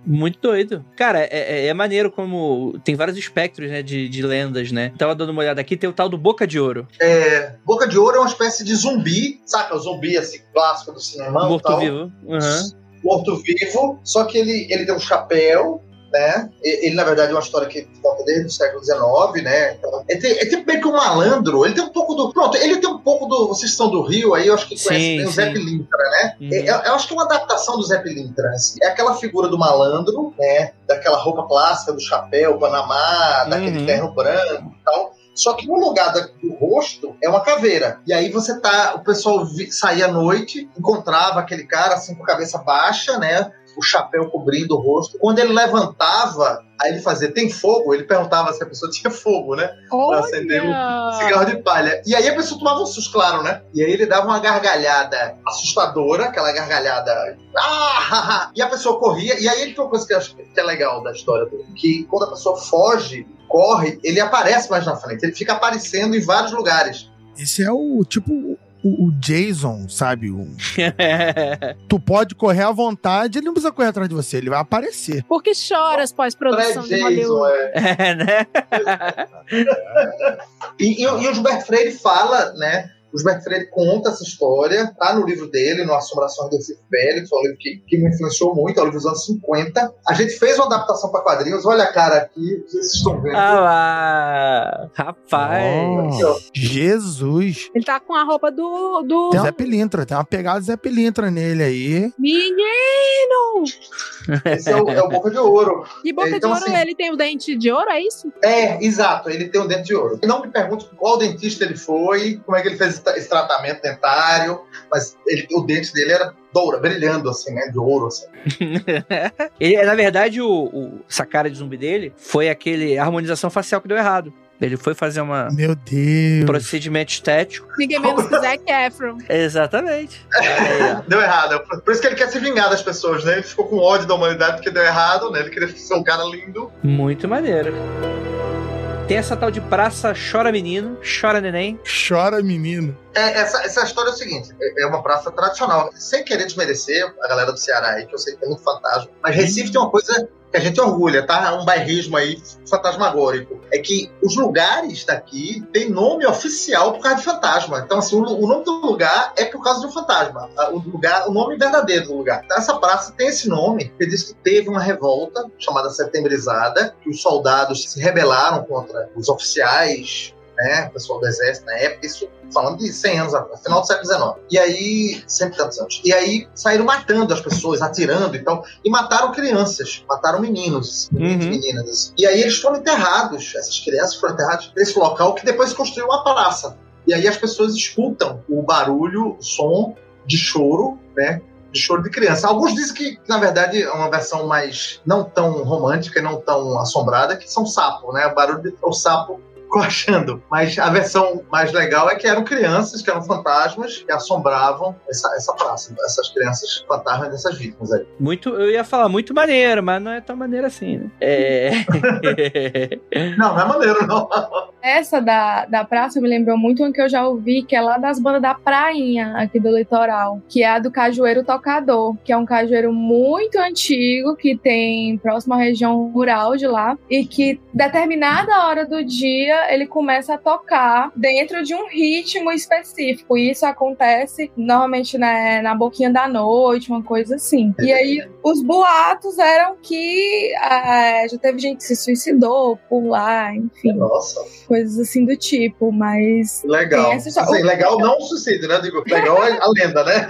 Muito doido. Cara, é, é, é maneiro como tem vários espectros, né, de, de lendas, né? Tava dando uma olhada aqui, tem o tal do Boca de Ouro. É, Boca de Ouro é uma espécie de zumbi, saca? O zumbi, assim, clássico do cinema. Morto-vivo. Uhum. Morto-vivo, só que ele, ele tem um chapéu, né? Ele, na verdade, é uma história que volta desde o século XIX, né? Então, é, tem, é tipo meio que um malandro, ele tem um pouco do. Pronto, ele tem um pouco do. Vocês são do Rio, aí eu acho que conhecem o Zé Pilintra, né? Uhum. É, eu acho que é uma adaptação do Zé Pilintra. Assim. É aquela figura do malandro, né? Daquela roupa plástica, do chapéu, Panamá, daquele uhum. terno branco e tal. Só que no lugar do rosto é uma caveira. E aí você tá. O pessoal saía à noite, encontrava aquele cara assim com a cabeça baixa, né? O chapéu cobrindo o rosto. Quando ele levantava, aí ele fazia, tem fogo? Ele perguntava se a pessoa <laughs> tinha fogo, né? Pra acender um cigarro de palha. E aí a pessoa tomava um susto, claro, né? E aí ele dava uma gargalhada assustadora, aquela gargalhada. Ah! E a pessoa corria. E aí ele tem uma coisa que eu acho que é legal da história dele: que quando a pessoa foge, corre, ele aparece mais na frente. Ele fica aparecendo em vários lugares. Esse é o tipo o, o Jason, sabe? O... <laughs> tu pode correr à vontade, ele não precisa correr atrás de você, ele vai aparecer. Porque choras pós-produção de Hollywood. É, é né? <laughs> e, e, e o Gilberto Freire fala, né? O Gilberto Freire conta essa história, tá no livro dele, no Assombrações do Cifre foi um livro que, que, me influenciou muito, é um livro dos anos 50. A gente fez uma adaptação para quadrinhos, olha a cara aqui, vocês estão vendo. Ah lá, rapaz. Oh, Jesus. Ele tá com a roupa do... do... Zé Pilintra, tem uma pegada Zé Pilintra nele aí. Menino! Esse é o, é o Boca de Ouro. E Boca então, de Ouro, assim, ele tem o dente de ouro, é isso? É, exato, ele tem o dente de ouro. Não me pergunte qual dentista ele foi, como é que ele fez esse tratamento dentário, mas ele, o dente dele era doura, brilhando assim, né? De ouro, assim. <laughs> ele, na verdade, o, o, essa cara de zumbi dele foi aquele harmonização facial que deu errado. Ele foi fazer uma. Meu Deus! Procedimento estético. Ninguém menos que Zac Efron. <laughs> Exatamente. deu errado. Por isso que ele quer se vingar das pessoas, né? Ele ficou com ódio da humanidade porque deu errado, né? Ele queria ser um cara lindo. Muito maneiro. Tem essa tal de praça Chora Menino, Chora Neném. Chora Menino. É, essa, essa história é o seguinte: é, é uma praça tradicional. Sem querer desmerecer a galera do Ceará aí, que eu sei que tem muito fantasma, mas Recife tem uma coisa que a gente orgulha, tá? Um bairrismo aí fantasmagórico. É que os lugares daqui têm nome oficial por causa de fantasma. Então, assim, o, nome do lugar é por causa de um fantasma. O lugar, o nome verdadeiro do lugar. Então, essa praça tem esse nome, que diz que teve uma revolta chamada Setembrizada, que os soldados se rebelaram contra os oficiais né, o pessoal do exército na época, isso falando de 100 anos atrás, final do século XIX. E aí, sempre tantos anos. E aí saíram matando as pessoas, atirando e tal, e mataram crianças, mataram meninos, uhum. meninas. E aí eles foram enterrados, essas crianças foram enterradas nesse local que depois construiu uma praça. E aí as pessoas escutam o barulho, o som de choro, né? de choro de criança. Alguns dizem que, na verdade, é uma versão mais não tão romântica e não tão assombrada, que são sapo, né? O barulho de o <laughs> sapo achando. Mas a versão mais legal é que eram crianças, que eram fantasmas, que assombravam essa, essa praça. Essas crianças fantasmas dessas vítimas aí. Muito, eu ia falar muito maneiro, mas não é tão maneiro assim, né? É... <laughs> não, não é maneiro, não. Essa da, da praça me lembrou muito uma que eu já ouvi, que é lá das bandas da prainha, aqui do litoral, que é a do Cajueiro Tocador, que é um cajueiro muito antigo, que tem próximo à região rural de lá, e que determinada hora do dia ele começa a tocar dentro de um ritmo específico. E isso acontece normalmente né, na boquinha da noite, uma coisa assim. E aí os boatos eram que é, já teve gente que se suicidou por lá, enfim. Nossa. Coisas assim do tipo, mas. Legal. Assim, legal não o suicídio, né? Digo, legal é a lenda, né?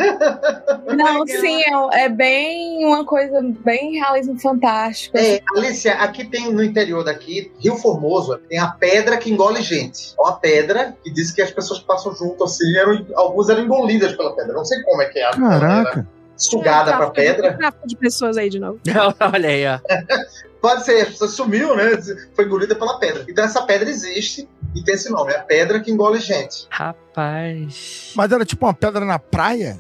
<laughs> Não, sim, é, é, bem uma coisa, bem realismo fantástico. É, Alicia, aqui tem no interior daqui, Rio Formoso, tem a pedra que engole gente. É uma pedra que diz que as pessoas passam junto assim, eram, algumas eram engolidas pela pedra. Não sei como é que é. Caraca. Sugada é, pra pedra. de pessoas aí de novo. <laughs> Olha aí, ó. <laughs> Pode ser, a pessoa sumiu, né? Foi engolida pela pedra. Então essa pedra existe e tem esse nome, é a pedra que engole gente. Rapaz. Mas era tipo uma pedra na praia?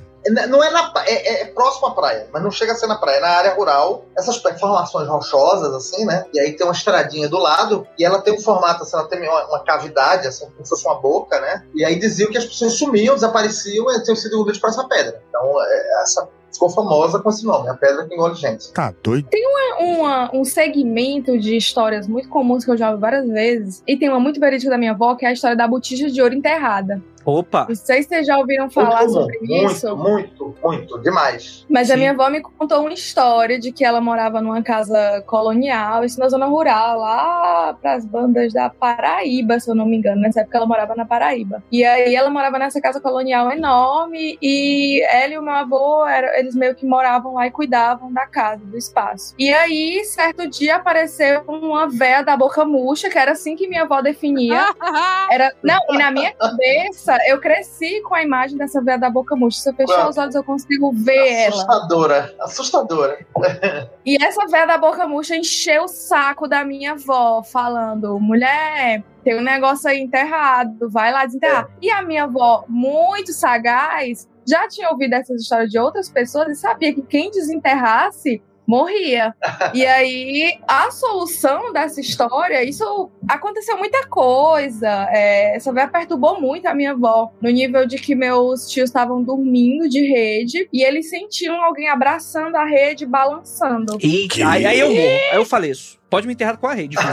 Não é, na, é, é, próximo à praia, mas não chega a ser na praia, é na área rural. Essas formações rochosas, assim, né? E aí tem uma estradinha do lado, e ela tem um formato, assim, ela tem uma, uma cavidade, assim, como se fosse uma boca, né? E aí diziam que as pessoas sumiam, desapareciam e tinham sido engolidas para essa pedra. Então, é, essa ficou famosa com esse nome, a Pedra que Engole Gente. Tá doido. uma- um segmento de histórias muito comuns que eu já ouvi várias vezes. E tem uma muito verídica da minha avó, que é a história da botija de ouro enterrada. Opa! Não sei se vocês já ouviram falar Muito sobre muito, isso. muito, muito, demais. Mas a Sim. minha avó me contou uma história de que ela morava numa casa colonial, isso na zona rural, lá pras bandas da Paraíba, se eu não me engano. Nessa época ela morava na Paraíba. E aí ela morava nessa casa colonial enorme e ela e o meu avô, era, eles meio que moravam lá e cuidavam da casa, do espaço. E aí, certo dia, apareceu uma véia da boca murcha, que era assim que minha avó definia. <laughs> Era, não, e na minha cabeça, eu cresci com a imagem dessa véia da boca murcha. Se eu fechar Claro. os olhos, eu consigo ver ela. Assustadora, assustadora. <laughs> E essa véia da boca murcha encheu o saco da minha avó, falando: mulher, tem um negócio aí enterrado, vai lá desenterrar. E a minha avó, muito sagaz, já tinha ouvido essas histórias de outras pessoas e sabia que quem desenterrasse morria. <laughs> e aí, a solução dessa história, isso aconteceu muita coisa. É, essa véia perturbou muito a minha avó, no nível de que meus tios estavam dormindo de rede e eles sentiam alguém abraçando a rede, balançando. Eita, aí, aí eu morro. Aí eu faleço. Pode me enterrar com a rede. <laughs>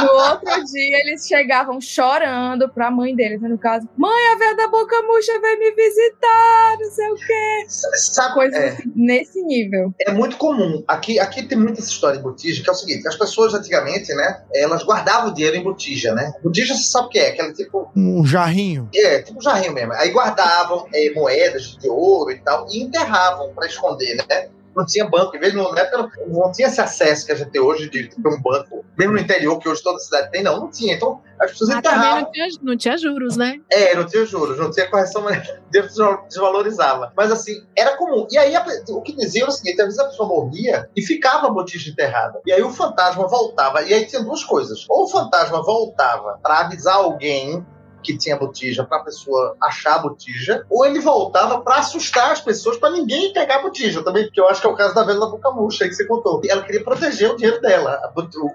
No outro dia, eles chegavam chorando pra mãe deles, né, no caso. Mãe, a véia da boca murcha veio me visitar, não sei o quê. Sabe, Coisa é, assim, nesse nível. é muito comum. Aqui, aqui tem muita essa história de botija, que é o seguinte: as pessoas antigamente, né, elas guardavam dinheiro em botija, né? Botija você sabe o que é? Aquela tipo. Um jarrinho. É, tipo um jarrinho mesmo. Aí guardavam é, moedas de ouro e tal, e enterravam pra esconder, né? Não tinha banco, em vez de época não, tinha esse acesso que a gente tem hoje de ter um banco, mesmo no interior, que hoje toda cidade tem, não, não tinha. Então as pessoas também enterravam. não tinha, não tinha juros, né? É, não tinha juros, não tinha correção, mas <laughs> desvalorizava. Mas assim, era comum. E aí o que dizia era o seguinte: às vezes a pessoa morria e ficava a botija enterrada. E aí o fantasma voltava. E aí tinha duas coisas. Ou o fantasma voltava para avisar alguém que tinha botija para a pessoa achar a botija, ou ele voltava para assustar as pessoas para ninguém pegar a botija também, porque eu acho que é o caso da velha da boca murcha aí que você contou. E ela queria proteger o dinheiro dela,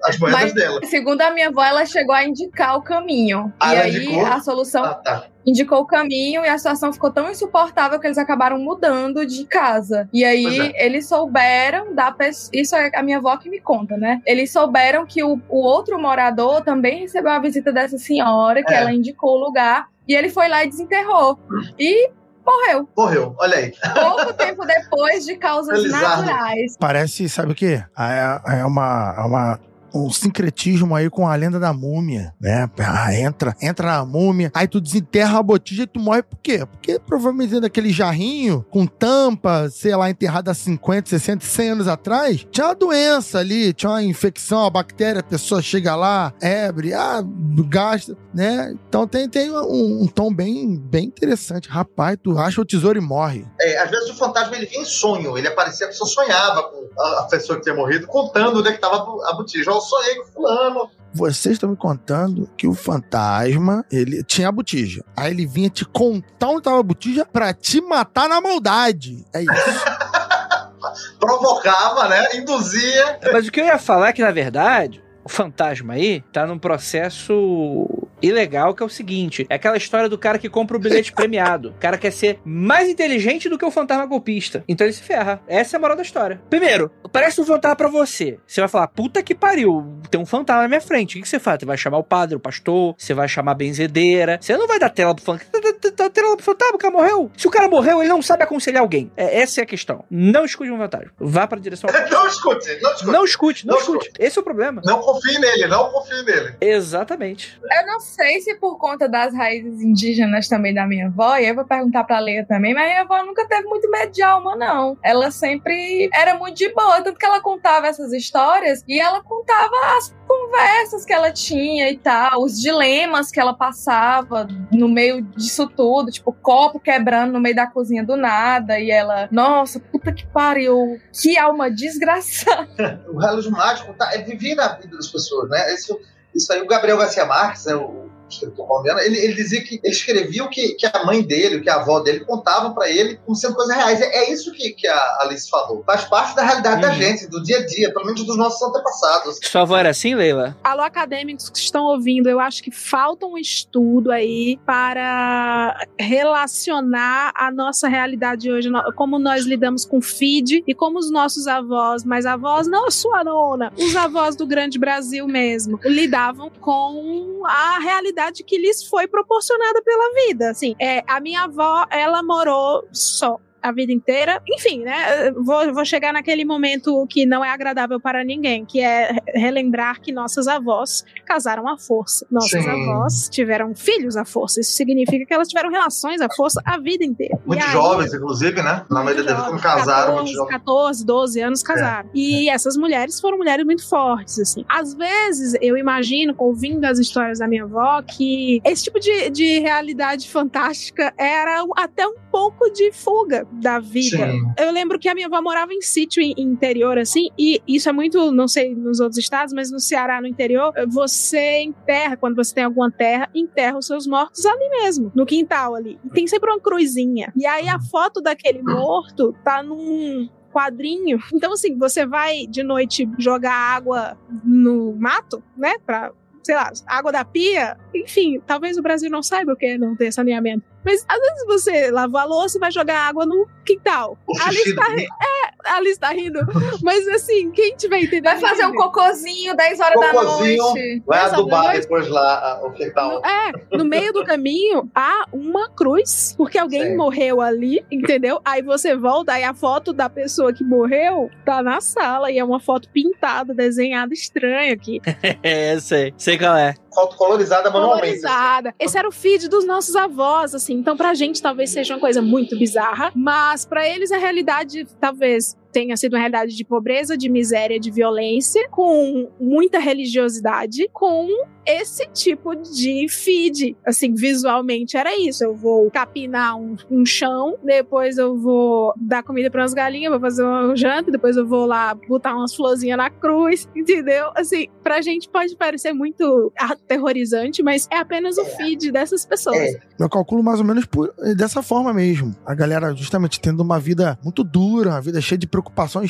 as moedas Mas- dela. Segundo a minha avó, ela chegou a indicar o caminho. Ah, e aí indicou? a solução Ah, tá. Indicou o caminho e a situação ficou tão insuportável que eles acabaram mudando de casa. E aí Pois eles souberam da pessoa. Isso é a minha avó que me conta, né? Eles souberam que o, o outro morador também recebeu a visita dessa senhora, que É. ela indicou o lugar. E ele foi lá e desenterrou. E morreu. Morreu, olha aí. Pouco tempo depois de causas Felizardo. naturais. Parece, sabe o quê? É, é uma, é uma um sincretismo aí com a lenda da múmia, né? Ah, entra, entra na múmia, aí tu desenterra a botija e tu morre por quê? Porque provavelmente dentro daquele jarrinho com tampa, sei lá, enterrada há 50, 60, 100 anos atrás, tinha uma doença ali, tinha uma infecção, uma bactéria, a pessoa chega lá, ebre, ah, gasta, né? Então tem, tem um, um tom bem, bem interessante. Rapaz, tu acha o tesouro e morre. É, às vezes o fantasma ele vinha em sonho, ele aparecia, a pessoa sonhava com a, pessoa que tinha morrido, contando onde é que estava a botija. Sonhei com fulano. Vocês estão me contando que o fantasma, ele tinha a botija. Aí ele vinha te contar onde tava a botija pra te matar na maldade. É isso. <laughs> Provocava, né? Induzia. Mas o que eu ia falar é que, na verdade, o fantasma aí tá num processo ilegal que é o seguinte: é aquela história do cara que compra o bilhete <laughs> premiado. O cara quer ser mais inteligente do que o fantasma golpista. Então ele se ferra. Essa é a moral da história. Primeiro, parece um fantasma pra você. Você vai falar, puta que pariu, tem um fantasma na minha frente. O que você faz? Você vai chamar o padre, o pastor, você vai chamar a benzedeira. Você não vai dar tela pro fantasma. Dá tela pro fantasma, o cara morreu. Se o cara morreu, ele não sabe aconselhar alguém. É, essa é a questão. Não escute um fantasma. Vá pra direção ao <laughs> Não escute, não escute. não escute, não, Não escute. Esse é o problema. Não confie nele, não confie nele. Exatamente. Eu não sei se por conta das raízes indígenas também da minha avó, e aí eu vou perguntar pra Leia também, mas minha avó nunca teve muito medo de alma, não. Ela sempre era muito de boa, tanto que ela contava essas histórias e ela contava as conversas que ela tinha e tal, os dilemas que ela passava no meio disso tudo, tipo, copo quebrando no meio da cozinha do nada, e ela, nossa, puta que pariu, que alma desgraçada. <laughs> O relógio mágico tá, é viver na vida das pessoas, né? Isso, isso aí, o Gabriel Garcia Marques, né, o escritor colombiano, ele, ele dizia que ele escrevia o que, que a mãe dele, o que a avó dele contavam para ele como sendo coisas reais. É, é isso que, que a Alice falou. Faz parte da realidade da Uhum. gente, do dia a dia, pelo menos dos nossos antepassados. Sua avó era assim, Leila? Alô, acadêmicos que estão ouvindo, eu acho que falta um estudo aí para relacionar a nossa realidade hoje, como nós lidamos com feed e como os nossos avós, mas avós não a sua nona, os avós do grande Brasil mesmo, lidavam com a realidade que lhes foi proporcionada pela vida. Assim, é, a minha avó, ela morou só a vida inteira. Enfim, né? Vou, vou chegar naquele momento que não é agradável para ninguém, que é re- relembrar que nossas avós casaram à força. Nossas Sim. avós tiveram filhos à força. Isso significa que elas tiveram relações à força a vida inteira. Muito aí- jovens, inclusive, né? Na maioria quando jovens, casaram, muito 14, jovens. 14, 12 anos casaram. E essas mulheres foram mulheres muito fortes, assim. Às vezes, eu imagino, ouvindo as histórias da minha avó, que esse tipo de, de realidade fantástica era até um pouco de fuga da vida. Sim. Eu lembro que a minha avó morava em sítio in- interior, assim, e isso é muito, não sei nos outros estados, mas no Ceará, no interior, você enterra, quando você tem alguma terra, enterra os seus mortos ali mesmo, no quintal ali. E tem sempre uma cruzinha. E aí a foto daquele morto tá num quadrinho. Então, assim, você vai de noite jogar água no mato, né? Pra, sei lá, água da pia. Enfim, talvez o Brasil não saiba o que é não ter saneamento. Mas às vezes você lava a louça e vai jogar água no quintal. Ali está, é, ali está rindo. Mas assim, quem tiver entendendo. Vai fazer um cocôzinho 10 horas da Cocôzinho. noite. Vai adubar depois lá a- o quintal. É, no meio do caminho há uma cruz, porque alguém Sim. morreu ali, entendeu? Aí você volta, aí a foto da pessoa que morreu tá na sala e é uma foto pintada, desenhada estranha aqui. <laughs> É, sei. Sei qual é. Foto colorizada manualmente. assim. Colorizada. Esse era o feed dos nossos avós, assim. Então, pra gente, talvez seja uma coisa muito bizarra, mas pra eles a realidade talvez tenha sido uma realidade de pobreza, de miséria, de violência, com muita religiosidade, com esse tipo de feed. Assim, visualmente era isso. Eu vou capinar um, um chão, depois eu vou dar comida para umas galinhas, vou fazer uma janta, depois eu vou lá botar umas florzinhas na cruz, <laughs> entendeu? Assim, pra gente pode parecer muito aterrorizante, mas é apenas o feed dessas pessoas. É. Eu calculo mais ou menos por- dessa forma mesmo. A galera justamente tendo uma vida muito dura, uma vida cheia de preocupações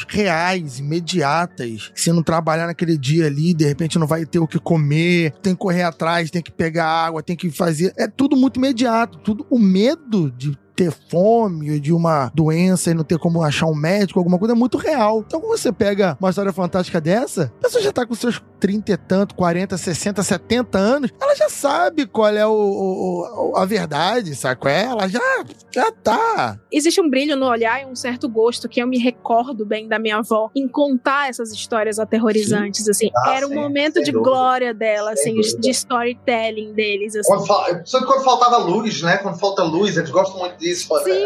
reais, imediatas. Se não trabalhar naquele dia ali, de repente não vai ter o que comer, tem que correr atrás, tem que pegar água, tem que fazer. É tudo muito imediato. Tudo o medo de ter fome ou de uma doença e não ter como achar um médico, alguma coisa, é muito real. Então, quando você pega uma história fantástica dessa, a pessoa já tá com seus 30 e tanto, 40, 60, 70 anos, ela já sabe qual é o, o- a verdade, sabe é? Ela já, já tá. Existe um brilho no olhar e um certo gosto que eu me recordo bem da minha avó em contar essas histórias aterrorizantes, assim. Ah, Era um sim, momento de dúvida. glória dela, Sem assim, dúvida. de storytelling deles, assim. Quando, fa- só que quando faltava luz, né? Quando falta luz, eles gostam muito disso.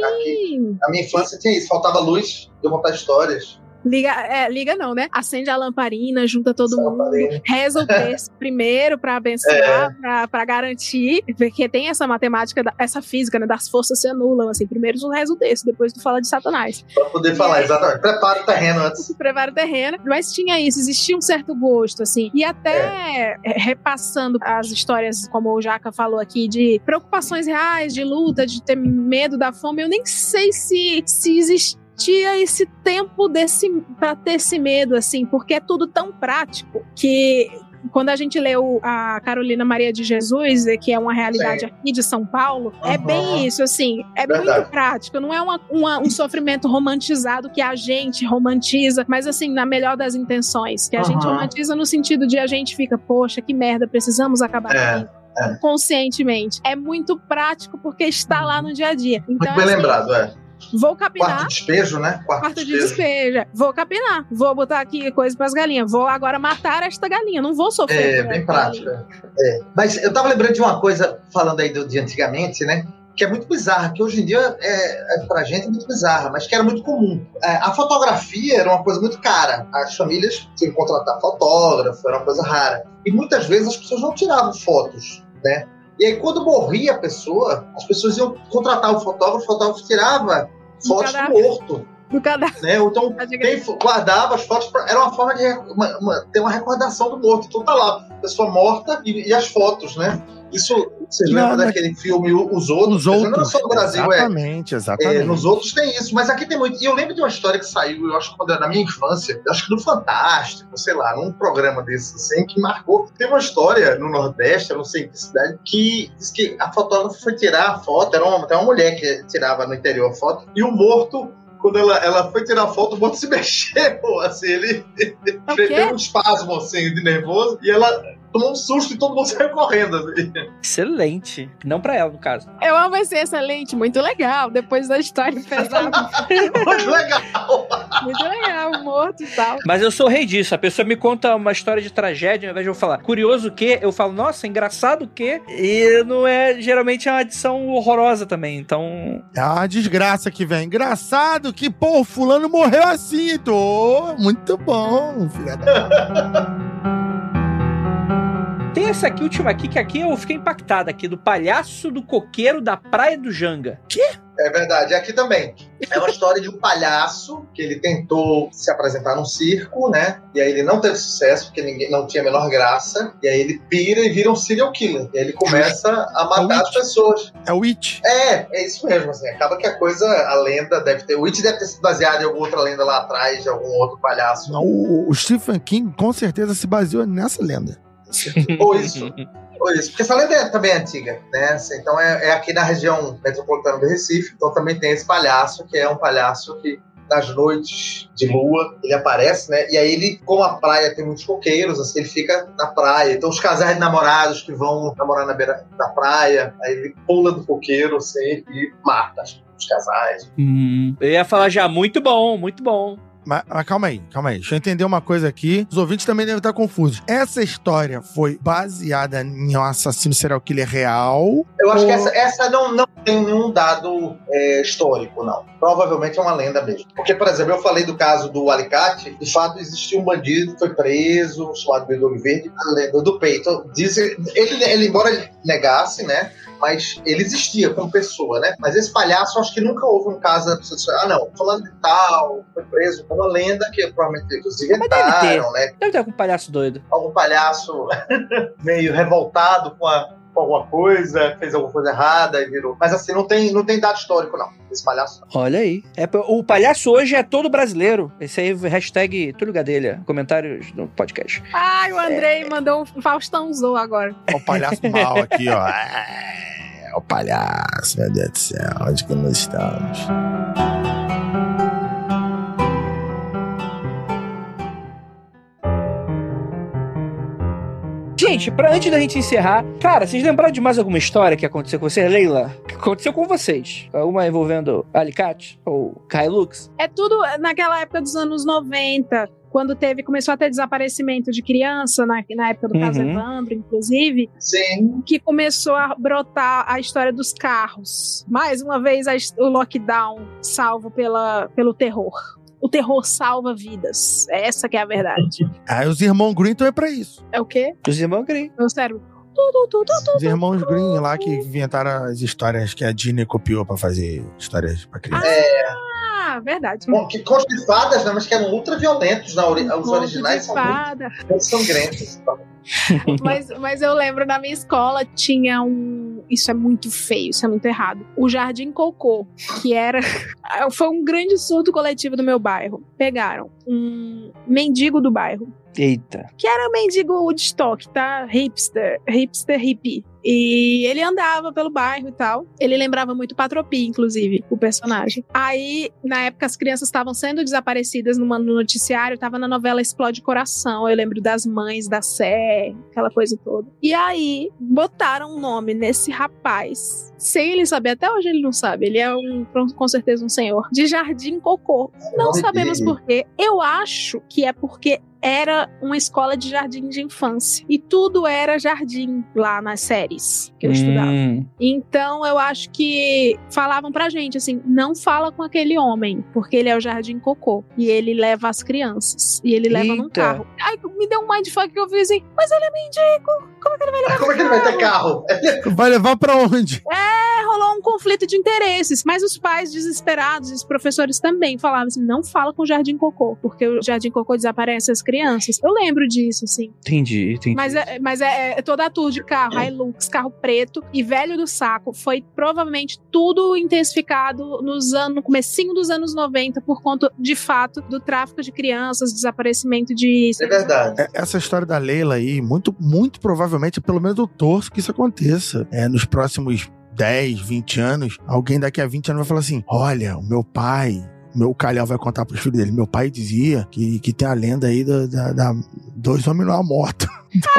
Aqui, Sim! na minha infância tinha isso, faltava luz, eu contar histórias. Liga, é, liga não, né? Acende a lamparina, junta todo mundo, lamparina. reza o texto <laughs> primeiro pra É. abençoar, pra, pra garantir, porque tem essa matemática, da- essa física, né? Das forças se anulam, assim. Primeiro tu reza o texto, depois tu fala de Satanás. Pra poder falar, exatamente. Prepara o terreno antes. <laughs> prepara o terreno, mas tinha isso, existia um certo gosto, assim. E até é, repassando as histórias, como o Jaca falou aqui, de preocupações reais, de luta, de ter medo da fome, eu nem sei se, se existia esse tempo desse para ter esse medo, assim, porque é tudo tão prático que. Quando a gente leu a Carolina Maria de Jesus, que é uma realidade Sim. aqui de São Paulo, é Uhum. bem isso, assim, é Verdade. muito prático, não é uma- uma- um sofrimento romantizado que a gente romantiza, mas assim, na melhor das intenções, que a gente Uhum. romantiza no sentido de a gente fica, poxa, que merda, precisamos acabar É, com isso. conscientemente. É muito prático porque está lá no dia a dia. Então, Muito bem assim, lembrado, é. Vou Quarto capinar. despejo, né? Quarto, Quarto de despejo. Vou capinar. Vou botar aqui coisa pras galinhas. Vou agora matar esta galinha. Não vou sofrer. É, bem galinha. É. Mas eu tava lembrando de uma coisa, falando aí do, de antigamente, né? Que é muito bizarra, que hoje em dia é, é, pra gente é muito bizarra, mas que era muito comum. É, a fotografia era uma coisa muito cara. As famílias tinham que contratar fotógrafo, era uma coisa rara. E muitas vezes as pessoas não tiravam fotos, né? E aí, quando morria a pessoa, as pessoas iam contratar o fotógrafo, o fotógrafo tirava fotos do morto, Do cadáver. né? Então quem guardava as fotos, pra- era uma forma de uma- uma- ter uma recordação do morto. Então tá lá, pessoa morta e, e as fotos, né? Isso, vocês Não, lembram mas- daquele filme Os Outros? Os outros. Não é só no Brasil, é. exatamente, É, exatamente. nos outros tem isso, mas aqui tem muito. E eu lembro de uma história que saiu, eu acho que quando era na minha infância, eu acho que no Fantástico, sei lá, num programa desses assim, que marcou. Teve uma história no Nordeste, eu não sei em que cidade, que diz que a fotógrafa foi tirar a foto, era uma, até uma mulher que tirava no interior a foto, e o morto. Quando ela, ela foi tirar a foto, o morto se mexeu, assim, ele É o <laughs> teve um espasmo, assim, de nervoso, e ela tomou um susto e todo mundo <laughs> saiu correndo, assim. Excelente. Não pra ela, no caso. Eu amo esse excelente, muito legal. Depois da história <laughs> pesada, Muito legal. muito legal, morto e tal. Mas eu sou o rei disso. A pessoa me conta uma história de tragédia, ao invés de eu falar curioso que, eu falo, nossa, engraçado que. E não é. Geralmente é uma adição horrorosa também. Então. É uma desgraça que vem. Engraçado que, pô, o fulano morreu assim. Tô muito bom, filha da... <laughs> Tem essa aqui, última aqui, que aqui eu fiquei impactada aqui, do palhaço do coqueiro da Praia do Janga. É verdade, aqui também. É uma história de um palhaço que ele tentou se apresentar num circo, né? E aí ele não teve sucesso, porque ninguém não tinha a menor graça. E aí ele pira e vira um serial killer. E aí ele começa a matar as pessoas. É o It. É, é isso mesmo, assim. Acaba que a coisa, a lenda deve ter. O It deve ter sido baseado em alguma outra lenda lá atrás, de algum outro palhaço. O, o Stephen King com certeza se baseou nessa lenda. <laughs> Ou isso. Ou isso. Porque essa é também antiga, né? Assim, Então é, é aqui na região metropolitana do Recife. Então também tem esse palhaço, que é um palhaço que nas noites de lua ele aparece, né? E aí ele, como a praia tem muitos coqueiros, assim, ele fica na praia. Então os casais de namorados que vão namorar na beira da praia, aí ele pula do coqueiro, assim, e mata os casais. Hum, eu ia falar já, muito bom, muito bom. Mas, mas calma aí, calma aí. Deixa eu entender uma coisa aqui. Os ouvintes também devem estar confusos. Essa história foi baseada em um assassino serial killer real? Eu acho que Ou- essa, essa não, não tem nenhum dado é, histórico, não. Provavelmente é uma lenda mesmo. Porque, por exemplo, eu falei do caso do Alicate, de fato existia um bandido que foi preso, chamado Bedouro Verde, a lenda do peito. Diz, ele, ele, embora ele negasse, né? Mas ele existia como pessoa, né? Mas esse palhaço, acho que nunca houve um caso da pessoa dizer, ah, não, falando de tal, foi preso. É uma lenda que provavelmente eles inventaram, né? Deve ter algum palhaço doido. algum palhaço <laughs> meio revoltado com, a- com alguma coisa, fez alguma coisa errada e virou. Mas assim, não tem, não tem dado histórico, não. Esse palhaço. Olha aí. É, o palhaço hoje é todo brasileiro. Esse aí, hashtag Túlio Gadelha. Comentários no podcast. Ai, o Andrei mandou um Faustãozou agora. Ó, o palhaço mal aqui, ó. É, o palhaço, meu Deus do céu. Onde que nós estamos? Gente, pra antes da gente encerrar, cara, vocês lembraram de mais alguma história que aconteceu com vocês? Leila, que aconteceu com vocês? Alguma envolvendo Alicate ou Hilux? É tudo naquela época dos anos 90, quando teve, começou a ter desaparecimento de criança, na, na época do caso Uhum. Evandro, inclusive, Sim. que começou a brotar a história dos carros. Mais uma vez, a o lockdown salvo pela, pelo terror. O terror salva vidas. Essa que é a verdade. Aí os irmãos Green estão aí pra isso. É o quê? Os irmãos Green. Meu cérebro. Os irmãos Green lá que inventaram as histórias que a Disney copiou pra fazer histórias pra criança. Ah, verdade. Bom, que contos de fadas, né? Mas que eram ultra violentos. Na ori- Os originais de são muito, fada. muito sangrentos. <laughs> mas, mas eu lembro na minha escola tinha um. Isso é muito feio, isso é muito errado. O Jardim Cocô, que era. <laughs> Foi um grande surto coletivo do meu bairro. Pegaram um mendigo do bairro, Eita. que era mendigo Woodstock, tá? Hipster, hipster hippie. E ele andava pelo bairro e tal. Ele lembrava muito Patropi, inclusive, o personagem. Aí, na época, as crianças estavam sendo desaparecidas numa- no noticiário, tava na novela Explode Coração. Eu lembro das mães da Sé, aquela coisa toda. E aí, botaram um nome nesse rapaz, sem ele saber, até hoje ele não sabe. Ele é um, com certeza, um senhor, de Jardim Cocô. Não sabemos dele. por quê. Eu acho que é porque era uma escola de jardim de infância. E tudo era jardim lá nas séries que eu estudava. Hum, Então eu acho que falavam pra gente assim: não fala com aquele homem, porque ele é o jardim cocô. E ele leva as crianças. E ele leva num Eita. carro. Aí me deu um mindfuck que eu fiz assim: mas ele é mendigo. Como é que ele vai levar Como é que ele vai ter carro? Vai levar pra onde? É, rolou um conflito de interesses, mas os pais desesperados, os professores também falavam assim: não fala com o Jardim Cocô, porque o Jardim Cocô desaparece as crianças. Eu lembro disso, assim. Entendi, entendi. Mas, é, mas é, é toda a tour de carro, Hilux, carro preto e velho do saco. Foi provavelmente tudo intensificado nos anos, no comecinho dos anos 90 por conta, de fato, do tráfico de crianças, desaparecimento de... É verdade. É, Essa história da Leila aí, muito, muito provavelmente, pelo menos eu torço que isso aconteça. É, nos próximos 10, 20 anos, alguém daqui a 20 anos vai falar assim: olha, o meu pai. Meu calhau vai contar pros filhos dele. Meu pai dizia que, que tem a lenda aí da, da- da- dois homens numa moto. Então,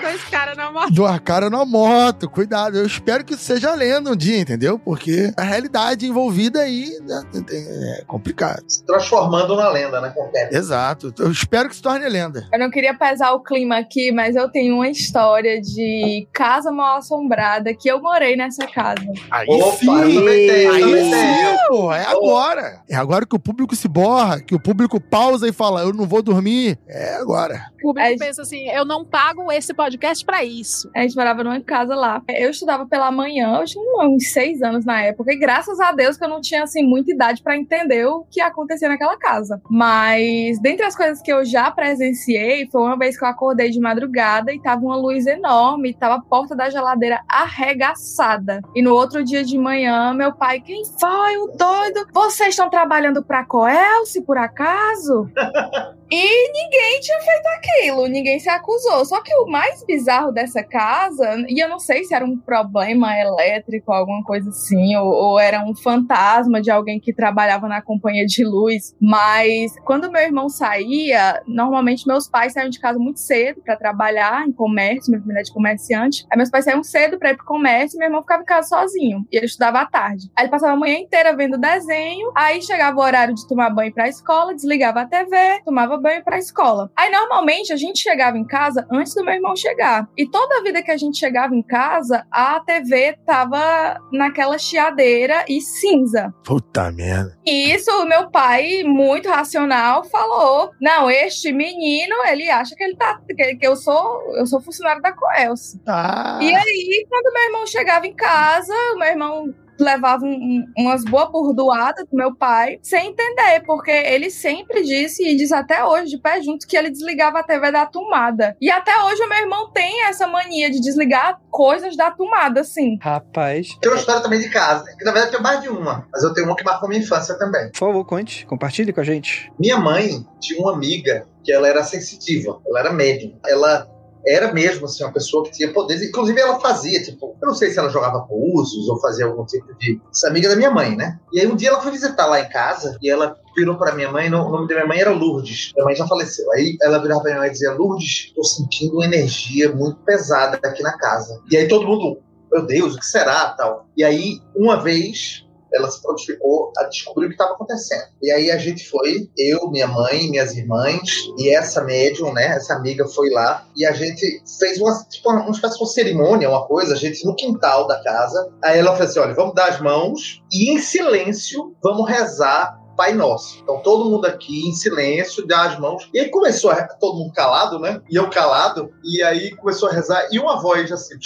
Dois caras na moto. <laughs> Duas caras numa moto, cuidado. Eu espero que isso seja lenda um dia, entendeu? Porque a realidade envolvida aí né, é complicado. Se transformando na lenda, né? Com o tempo. Exato. Eu espero que se torne lenda. Eu não queria pesar o clima aqui, mas eu tenho uma história de casa mal assombrada que eu morei nessa casa. Aí Opa, sim! eu também tenho, eu Aí sim, pô, é agora. É agora que o público se borra, que o público pausa e fala, eu não vou dormir. É agora. O público É- pensa assim: eu não pago esse podcast pra isso. A gente morava numa casa lá. Eu estudava pela manhã, eu tinha uns seis anos na época, e graças a Deus que eu não tinha assim muita idade pra entender o que acontecia naquela casa. Mas dentre as coisas que eu já presenciei, foi uma vez que eu acordei de madrugada e tava uma luz enorme, e tava a porta da geladeira arregaçada. E no outro dia de manhã, meu pai, quem foi o doido? Vocês estão trabalhando pra Coelce, por acaso? <laughs> E ninguém tinha feito aquilo, ninguém se acusou. Só que o mais bizarro dessa casa, e eu não sei se era um problema elétrico, alguma coisa assim, ou, ou era um fantasma de alguém que trabalhava na companhia de luz, mas quando meu irmão saía, normalmente meus pais saíam de casa muito cedo para trabalhar em comércio, minha família é de comerciante. Aí meus pais saíam cedo para ir pro comércio e meu irmão ficava em casa sozinho. E ele estudava à tarde. Aí ele passava a manhã inteira vendo desenho, aí chegava o horário de tomar banho pra escola, desligava a TV, tomava banho pra escola. Aí normalmente a gente chegava em casa antes do meu irmão chegar. E toda a vida que a gente chegava em casa, a TV tava naquela chiadeira e cinza. Puta merda. E isso, o meu pai, muito racional, falou: Não, este menino, ele acha que ele tá. que, que eu sou eu sou funcionário da Coelce. Ah, E aí, quando meu irmão chegava em casa, o meu irmão levava um- um- umas boas burdoadas do meu pai, sem entender, porque ele sempre disse, e diz até hoje, de pé junto, que ele desligava a TV da tomada. E até hoje o meu irmão tem essa mania de desligar coisas da tomada, assim. Rapaz, Tem uma história também de casa, que na verdade tem mais de uma, mas eu tenho uma que marcou minha infância também. por favor, conte, compartilhe com a gente. Minha mãe tinha uma amiga que ela era sensitiva, ela era médium. Ela era mesmo assim, uma pessoa que tinha poderes. Inclusive, ela fazia, tipo, eu não sei se ela jogava pousos ou fazia algum tipo de. Essa amiga da minha mãe, né? E aí um dia ela foi visitar lá em casa e ela virou para minha mãe, o nome da minha mãe era Lourdes. Minha mãe já faleceu. Aí ela virava pra minha mãe e dizia: Lourdes, tô sentindo uma energia muito pesada aqui na casa. E aí todo mundo, meu Deus, o que será? tal. E aí, uma vez, ela se prontificou a descobrir o que estava acontecendo. E aí a gente foi, eu, minha mãe, minhas irmãs, e essa médium, né, essa amiga foi lá, e a gente fez uma, tipo, uma, uma espécie de cerimônia, uma coisa, a gente no quintal da casa. Aí ela falou assim: olha, vamos dar as mãos e em silêncio vamos rezar Pai Nosso. Então todo mundo aqui em silêncio, dá as mãos. E aí começou a, todo mundo calado, né? E eu calado. E aí começou a rezar. E uma voz assim.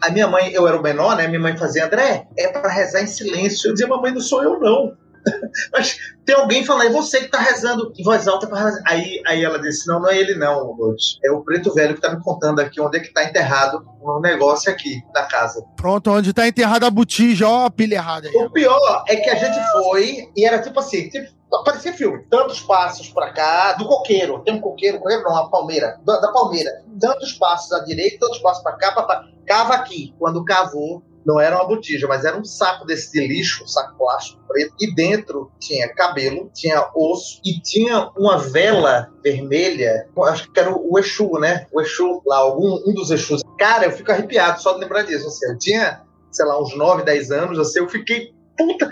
A minha mãe, eu era o menor, né? Minha mãe fazia, André, é para rezar em silêncio. Eu dizia, mamãe, não sou eu, não. <laughs> Mas tem alguém falando, é você que tá rezando em voz alta para rezar. Aí, aí ela disse, não, não é ele não, Lourdes. É o preto velho que tá me contando aqui onde é que tá enterrado um negócio aqui da casa. pronto, onde tá enterrada a botija, ó, a pilha errada aí. O pior é que a gente foi e era tipo assim, tipo, parecia filme. Tantos passos pra cá, do coqueiro. Tem um coqueiro, coqueiro não, a palmeira. Da, da palmeira. Tantos passos à direita, tantos passos pra cá, pra, pra, cava aqui. Quando cavou, não era uma botija, mas era um saco desse de lixo, um saco plástico preto. E dentro tinha cabelo, tinha osso e tinha uma vela vermelha. Acho que era o Exu, né? O Exu lá, algum um dos Exus. Cara, eu fico arrepiado só de lembrar disso. Assim, eu tinha, sei lá, uns 9, 10 anos, assim, eu fiquei. Puta!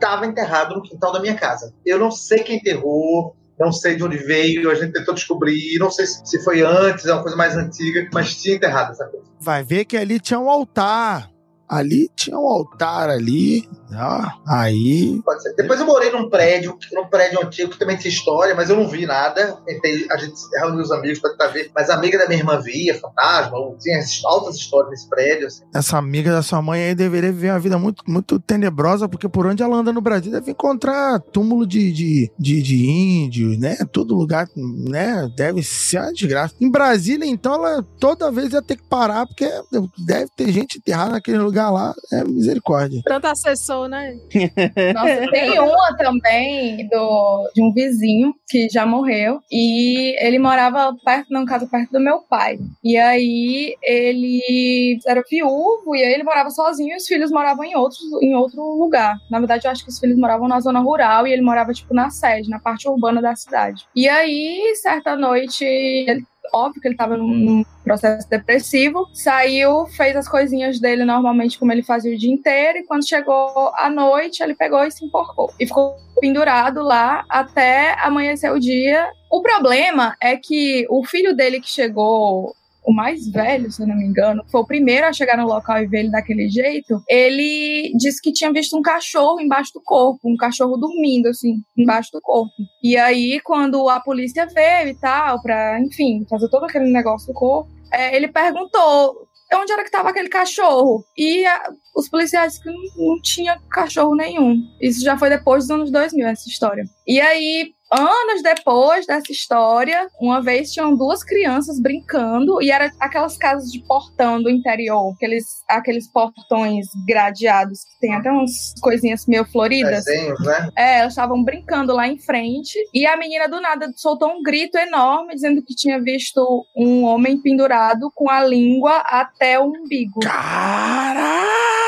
Tava enterrado no quintal da minha casa. Eu não sei quem enterrou, não sei de onde veio, a gente tentou descobrir, não sei se se foi antes, é uma coisa mais antiga, mas tinha enterrado essa coisa. Vai ver que ali tinha um altar. Ali tinha um altar ali. Ah, aí. Pode ser. Depois eu morei num prédio, num prédio antigo que também tinha história, mas eu não vi nada. Tentei, a gente reuniu os amigos pra tentar ver. Mas a amiga da minha irmã via, fantasma, tinha altas histórias nesse prédio. Assim. Essa amiga da sua mãe aí deveria viver uma vida muito, muito tenebrosa, porque por onde ela anda no Brasil deve encontrar túmulo de, de, de, de índios, né? Todo lugar, né? Deve ser uma desgraça. Em Brasília, então, ela toda vez ia ter que parar, porque deve ter gente enterrada naquele lugar lá. É misericórdia. Tanto assessor, né? <laughs> Nossa, <laughs> tem uma também do, de um vizinho que já morreu e ele morava perto, num casa perto do meu pai. E aí ele era viúvo e aí ele morava sozinho e os filhos moravam em, outros, em outro lugar. Na verdade, eu acho que os filhos moravam na zona rural e ele morava, tipo, na sede, na parte urbana da cidade. E aí, certa noite, ele óbvio que ele estava num processo depressivo, saiu, fez as coisinhas dele normalmente como ele fazia o dia inteiro, e quando chegou à noite, ele pegou e se enforcou. E ficou pendurado lá até amanhecer o dia. O problema é que o filho dele que chegou o mais velho, se eu não me engano, foi o primeiro a chegar no local e ver ele daquele jeito, ele disse que tinha visto um cachorro embaixo do corpo, um cachorro dormindo, assim, embaixo do corpo. E aí, quando a polícia veio e tal, pra, enfim, fazer todo aquele negócio do corpo, é, ele perguntou onde era que estava aquele cachorro. E a, os policiais que não, não tinha cachorro nenhum. Isso já foi depois dos anos 2000, essa história. E aí, anos depois dessa história, uma vez tinham duas crianças brincando e era aquelas casas de portão do interior, aqueles, aqueles portões gradeados que tem até umas coisinhas meio floridas. Desenhos, né? É, elas estavam brincando lá em frente e a menina do nada soltou um grito enorme dizendo que tinha visto um homem pendurado com a língua até o umbigo. Caralho!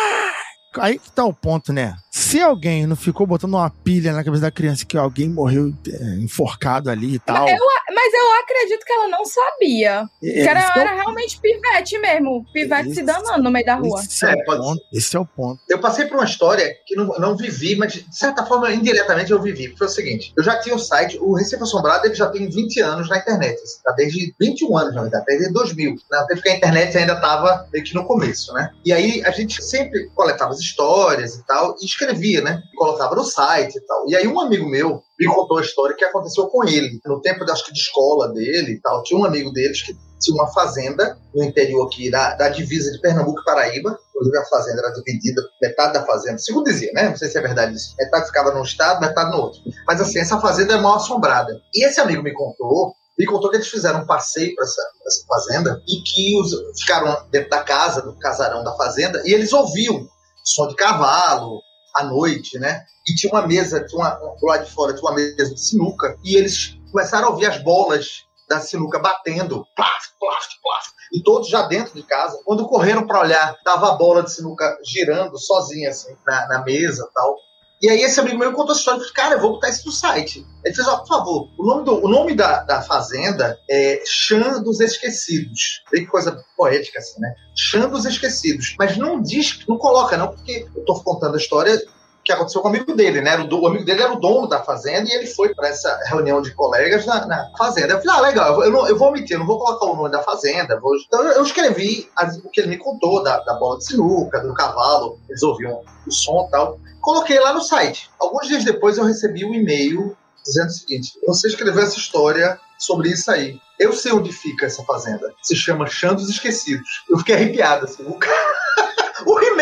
Aí que tá o ponto, né? Se alguém não ficou botando uma pilha na cabeça da criança que alguém morreu é, enforcado ali e tal. Eu, mas eu acredito que ela não sabia. É, que era, é o- era realmente pivete mesmo. Pivete Esse- se danando no meio da rua. Esse é, É, o pode ponto. Esse é o ponto. Eu passei por uma história que não, não vivi, mas de certa forma, indiretamente eu vivi. Foi o seguinte: eu já tinha o site, o Recife Assombrado ele já tem 20 anos na internet. assim, tá? Desde 21 anos, na verdade, desde 2000. Na tempo que a internet ainda estava meio que no começo, né? E aí a gente sempre coletava as histórias e tal, e escrevia, né? Colocava no site e tal. E aí um amigo meu me contou a história que aconteceu com ele. No tempo, acho que de escola dele e tal, tinha um amigo deles que tinha uma fazenda no interior aqui da, da divisa de Pernambuco e Paraíba. Inclusive a fazenda era dividida, metade da fazenda, segundo dizia, né? Não sei se é verdade isso. Metade ficava num estado, metade no outro. Mas assim, essa fazenda é mal assombrada. E esse amigo me contou me contou que eles fizeram um passeio para essa, essa fazenda e que os, ficaram dentro da casa, do casarão da fazenda, e eles ouviam som de cavalo à noite, né? E tinha uma mesa, tinha uma, do lado de fora tinha uma mesa de sinuca, e eles começaram a ouvir as bolas da sinuca batendo, plaf, plaf, plaf, e todos já dentro de casa. Quando correram para olhar, tava a bola de sinuca girando sozinha, assim, na, na mesa tal. E aí esse amigo meu contou essa história, eu falei, cara, eu vou botar isso no site. Ele fez, ó, por favor, o nome, do, o nome da, da fazenda é Chã dos Esquecidos. Vê que coisa poética, assim, né? Chã dos Esquecidos. Mas não diz, não coloca, não, porque eu tô contando a história que aconteceu com o amigo dele, né? O, amigo dele era o dono da fazenda e ele foi para essa reunião de colegas na, na fazenda. Eu falei, ah, legal, eu não- eu vou omitir, não vou colocar o nome da fazenda. vou- Então eu, escrevi as- o que ele me contou da, da bola de sinuca, do cavalo, eles ouviam o som e tal. Coloquei lá no site. Alguns dias depois eu recebi um e-mail dizendo o seguinte: você escreveu essa história sobre isso aí. Eu sei onde fica essa fazenda. Se chama Chã dos Esquecidos. Eu fiquei arrepiado, assim. O cara. <laughs>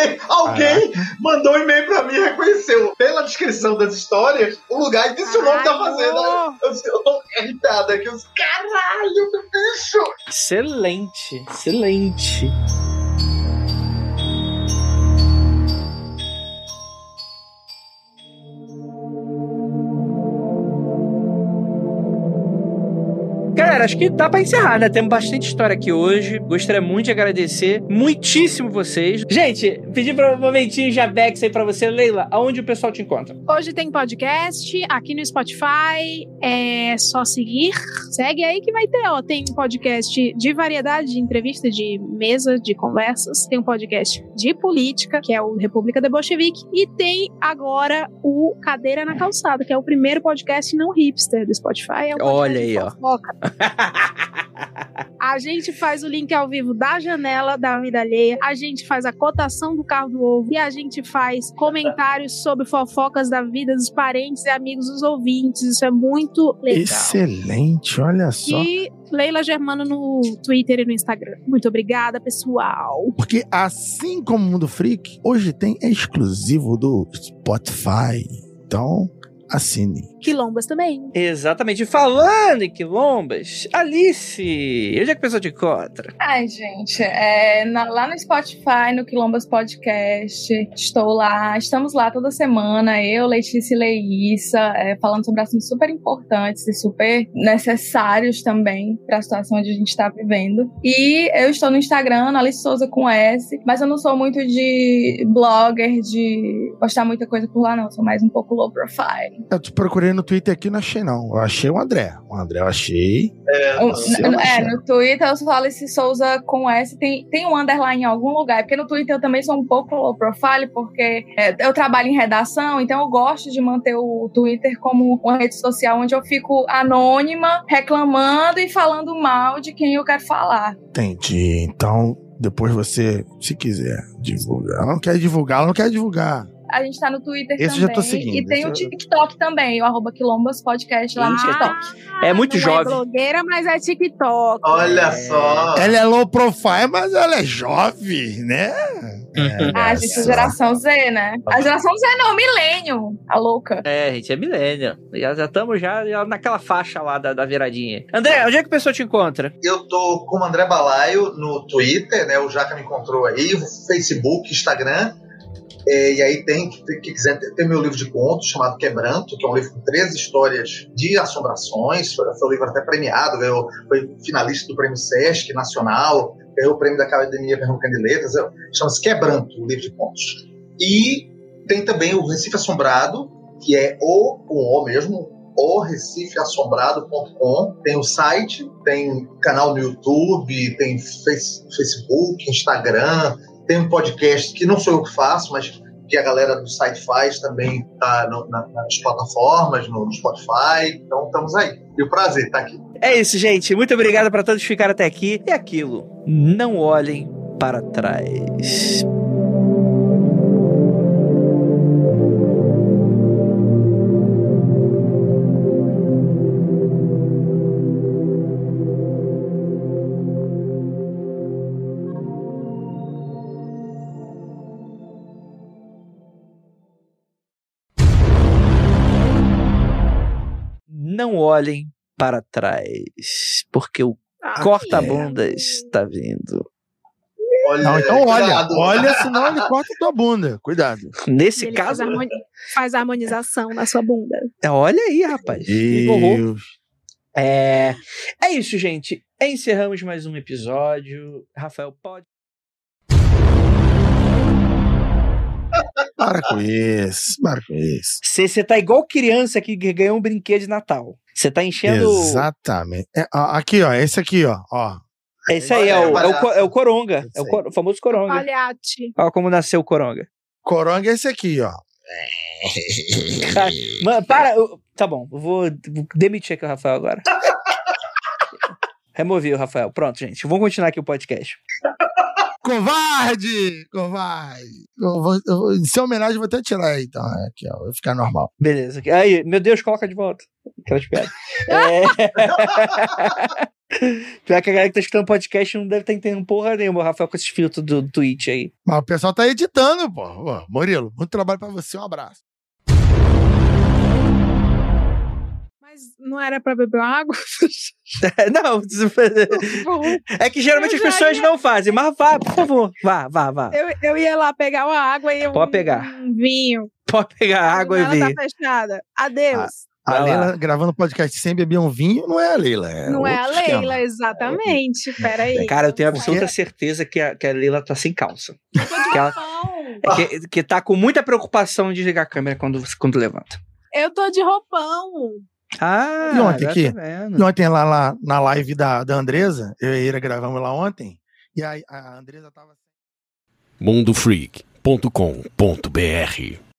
E-mail, alguém mandou um e-mail pra mim e reconheceu pela descrição das histórias o lugar e disse o nome da fazenda. Eu, eu tô arrepiado aqui. Eu disse, caralho, meu bicho! Excelente, excelente. Galera, acho que dá pra encerrar, né? Temos bastante história aqui hoje. Gostaria muito de agradecer muitíssimo vocês. Gente, pedi pra um momentinho Jabex aí pra você, Leila. Aonde o pessoal te encontra? Hoje tem podcast aqui no Spotify. É só seguir. Segue aí que vai ter, ó. Tem um podcast de variedade, de entrevista, de mesa, de conversas. Tem um podcast de política, que é o República da Bolchevique. E tem agora o Cadeira na Calçada, que é o primeiro podcast não hipster do Spotify. É um Olha aí, ó. <laughs> A gente faz o link ao vivo da janela da vida alheia, a gente faz a cotação do carro do ovo e a gente faz comentários sobre fofocas da vida dos parentes e amigos dos ouvintes. Isso é muito legal. Excelente, olha só. E Leila Germano no Twitter e no Instagram. Muito obrigada, pessoal. Porque assim como o Mundo Freak, hoje tem exclusivo do Spotify. Então, assine. Quilombas também. Exatamente. Falando em quilombas, Alice, onde é que a pessoa te encontra? Ai, gente, é, na- lá no Spotify, no Quilombas Podcast, estou lá, estamos lá toda semana, eu, Letícia e Leíssa, é, falando sobre assuntos super importantes e super necessários também para a situação onde a gente está vivendo. E eu estou no Instagram, Alice Souza com S, mas eu não sou muito de blogger, de postar muita coisa por lá, não, sou mais um pouco low profile. Eu te procurei no Twitter aqui, não achei não. Eu achei o André. O André eu achei. N- não é, no Twitter eu sou Alice Souza com S, tem, tem um underline em algum lugar, porque no Twitter eu também sou um pouco low profile, porque é, eu trabalho em redação, então eu gosto de manter o Twitter como uma rede social onde eu fico anônima, reclamando e falando mal de quem eu quero falar. Entendi. Então, depois você, se quiser divulgar. Ela não quer divulgar, ela não quer divulgar. A gente tá no Twitter Esse eu também. já tô seguindo, E tem o eu- TikTok também, o arroba Quilombas Podcast lá no TikTok. É muito não jovem. É blogueira, mas é TikTok. Olha só. Ela é low profile, mas ela é jovem, né? Ah, gente, a geração Z, né? A geração Z não, milênio. A louca. É, gente, é milênio. Já já estamos já, já naquela faixa lá da, da viradinha. André, onde é que a pessoa te encontra? Eu tô com o André Balaio no Twitter, né? O Jaca me encontrou aí, Facebook, Instagram. É, e aí tem, quem quiser, tem, meu livro de contos chamado Quebranto, que é um livro com três histórias de assombrações. Foi, foi um livro até premiado, ganhou, foi finalista do Prêmio Sesc Nacional, ganhou o prêmio da Academia Pernambucana de Letras. é- Chama-se Quebranto, o livro de contos. E tem também o Recife Assombrado, que é o, com o mesmo, o recifeassombrado.com. Tem o site, tem canal no YouTube, tem face- Facebook, Instagram, tem um podcast que não sou eu que faço, mas que a galera do site faz também tá no- na- nas plataformas, no, Spotify. Então estamos aí. E o prazer estar aqui. É isso, gente. Muito obrigado para todos que ficaram até aqui. É aquilo. Não olhem para trás. Não olhem para trás, porque o Ah, corta-bundas está vindo. Olha, Não, então olha, cuidado. olha, senão ele corta tua bunda. Cuidado. Nesse Ele caso, faz, harmoni- faz harmonização na sua bunda. é, olha aí, rapaz. Deus. É, é isso, gente. Encerramos mais um episódio. Rafael, pode. Para com isso, para com isso. Você tá igual criança que ganhou um brinquedo de Natal. Você tá enchendo. Exatamente. É, ó, aqui, ó, esse aqui, ó. ó. Esse aí é o, é o, Palhaço. co- é o Coronga. É o, cor- o famoso Coronga. Palhate. Olha como nasceu o Coronga. Coronga é esse aqui, ó. Cara, mano, para. eu- tá bom, eu vou, vou demitir aqui o Rafael agora. <laughs> Removi o Rafael. Pronto, gente. Vamos continuar aqui o podcast. Covarde! Covarde! Eu vou, eu em sua homenagem, eu vou até tirar aí, então. é Aqui, ó. Vai ficar normal. Beleza. Aí, meu Deus, coloca de volta. Aquelas piadas. É... <laughs> Pior que a galera que tá escutando podcast não deve estar entendendo porra nenhuma, o Rafael, com esses filtros do Twitch aí. Mas o pessoal tá editando, pô. Ô, Murilo, muito trabalho pra você. Um abraço. Mas não era pra beber água? <laughs> não, <laughs> é que geralmente Eu as pessoas ia- não fazem, mas vá, por favor. Vá, vá, vá. eu, eu ia lá pegar uma água e um, Pode pegar. um vinho. Pode pegar água e Ela vir. tá fechada. Adeus. A Vai lá. Leila gravando podcast sem beber um vinho não é a Leila. É não é a outro esquema. Leila, exatamente. Peraí. Cara, eu tenho absoluta certeza que a, que a Leila tá sem calça. Que, ela, Não, é que, que tá com muita preocupação de ligar a câmera quando, quando levanta. eu tô de roupão. Ah, E ontem aqui? E ontem lá, lá na live da, da Andresa, eu e a Ira gravamos lá ontem, e aí a Andresa tava. mundofreak.com.br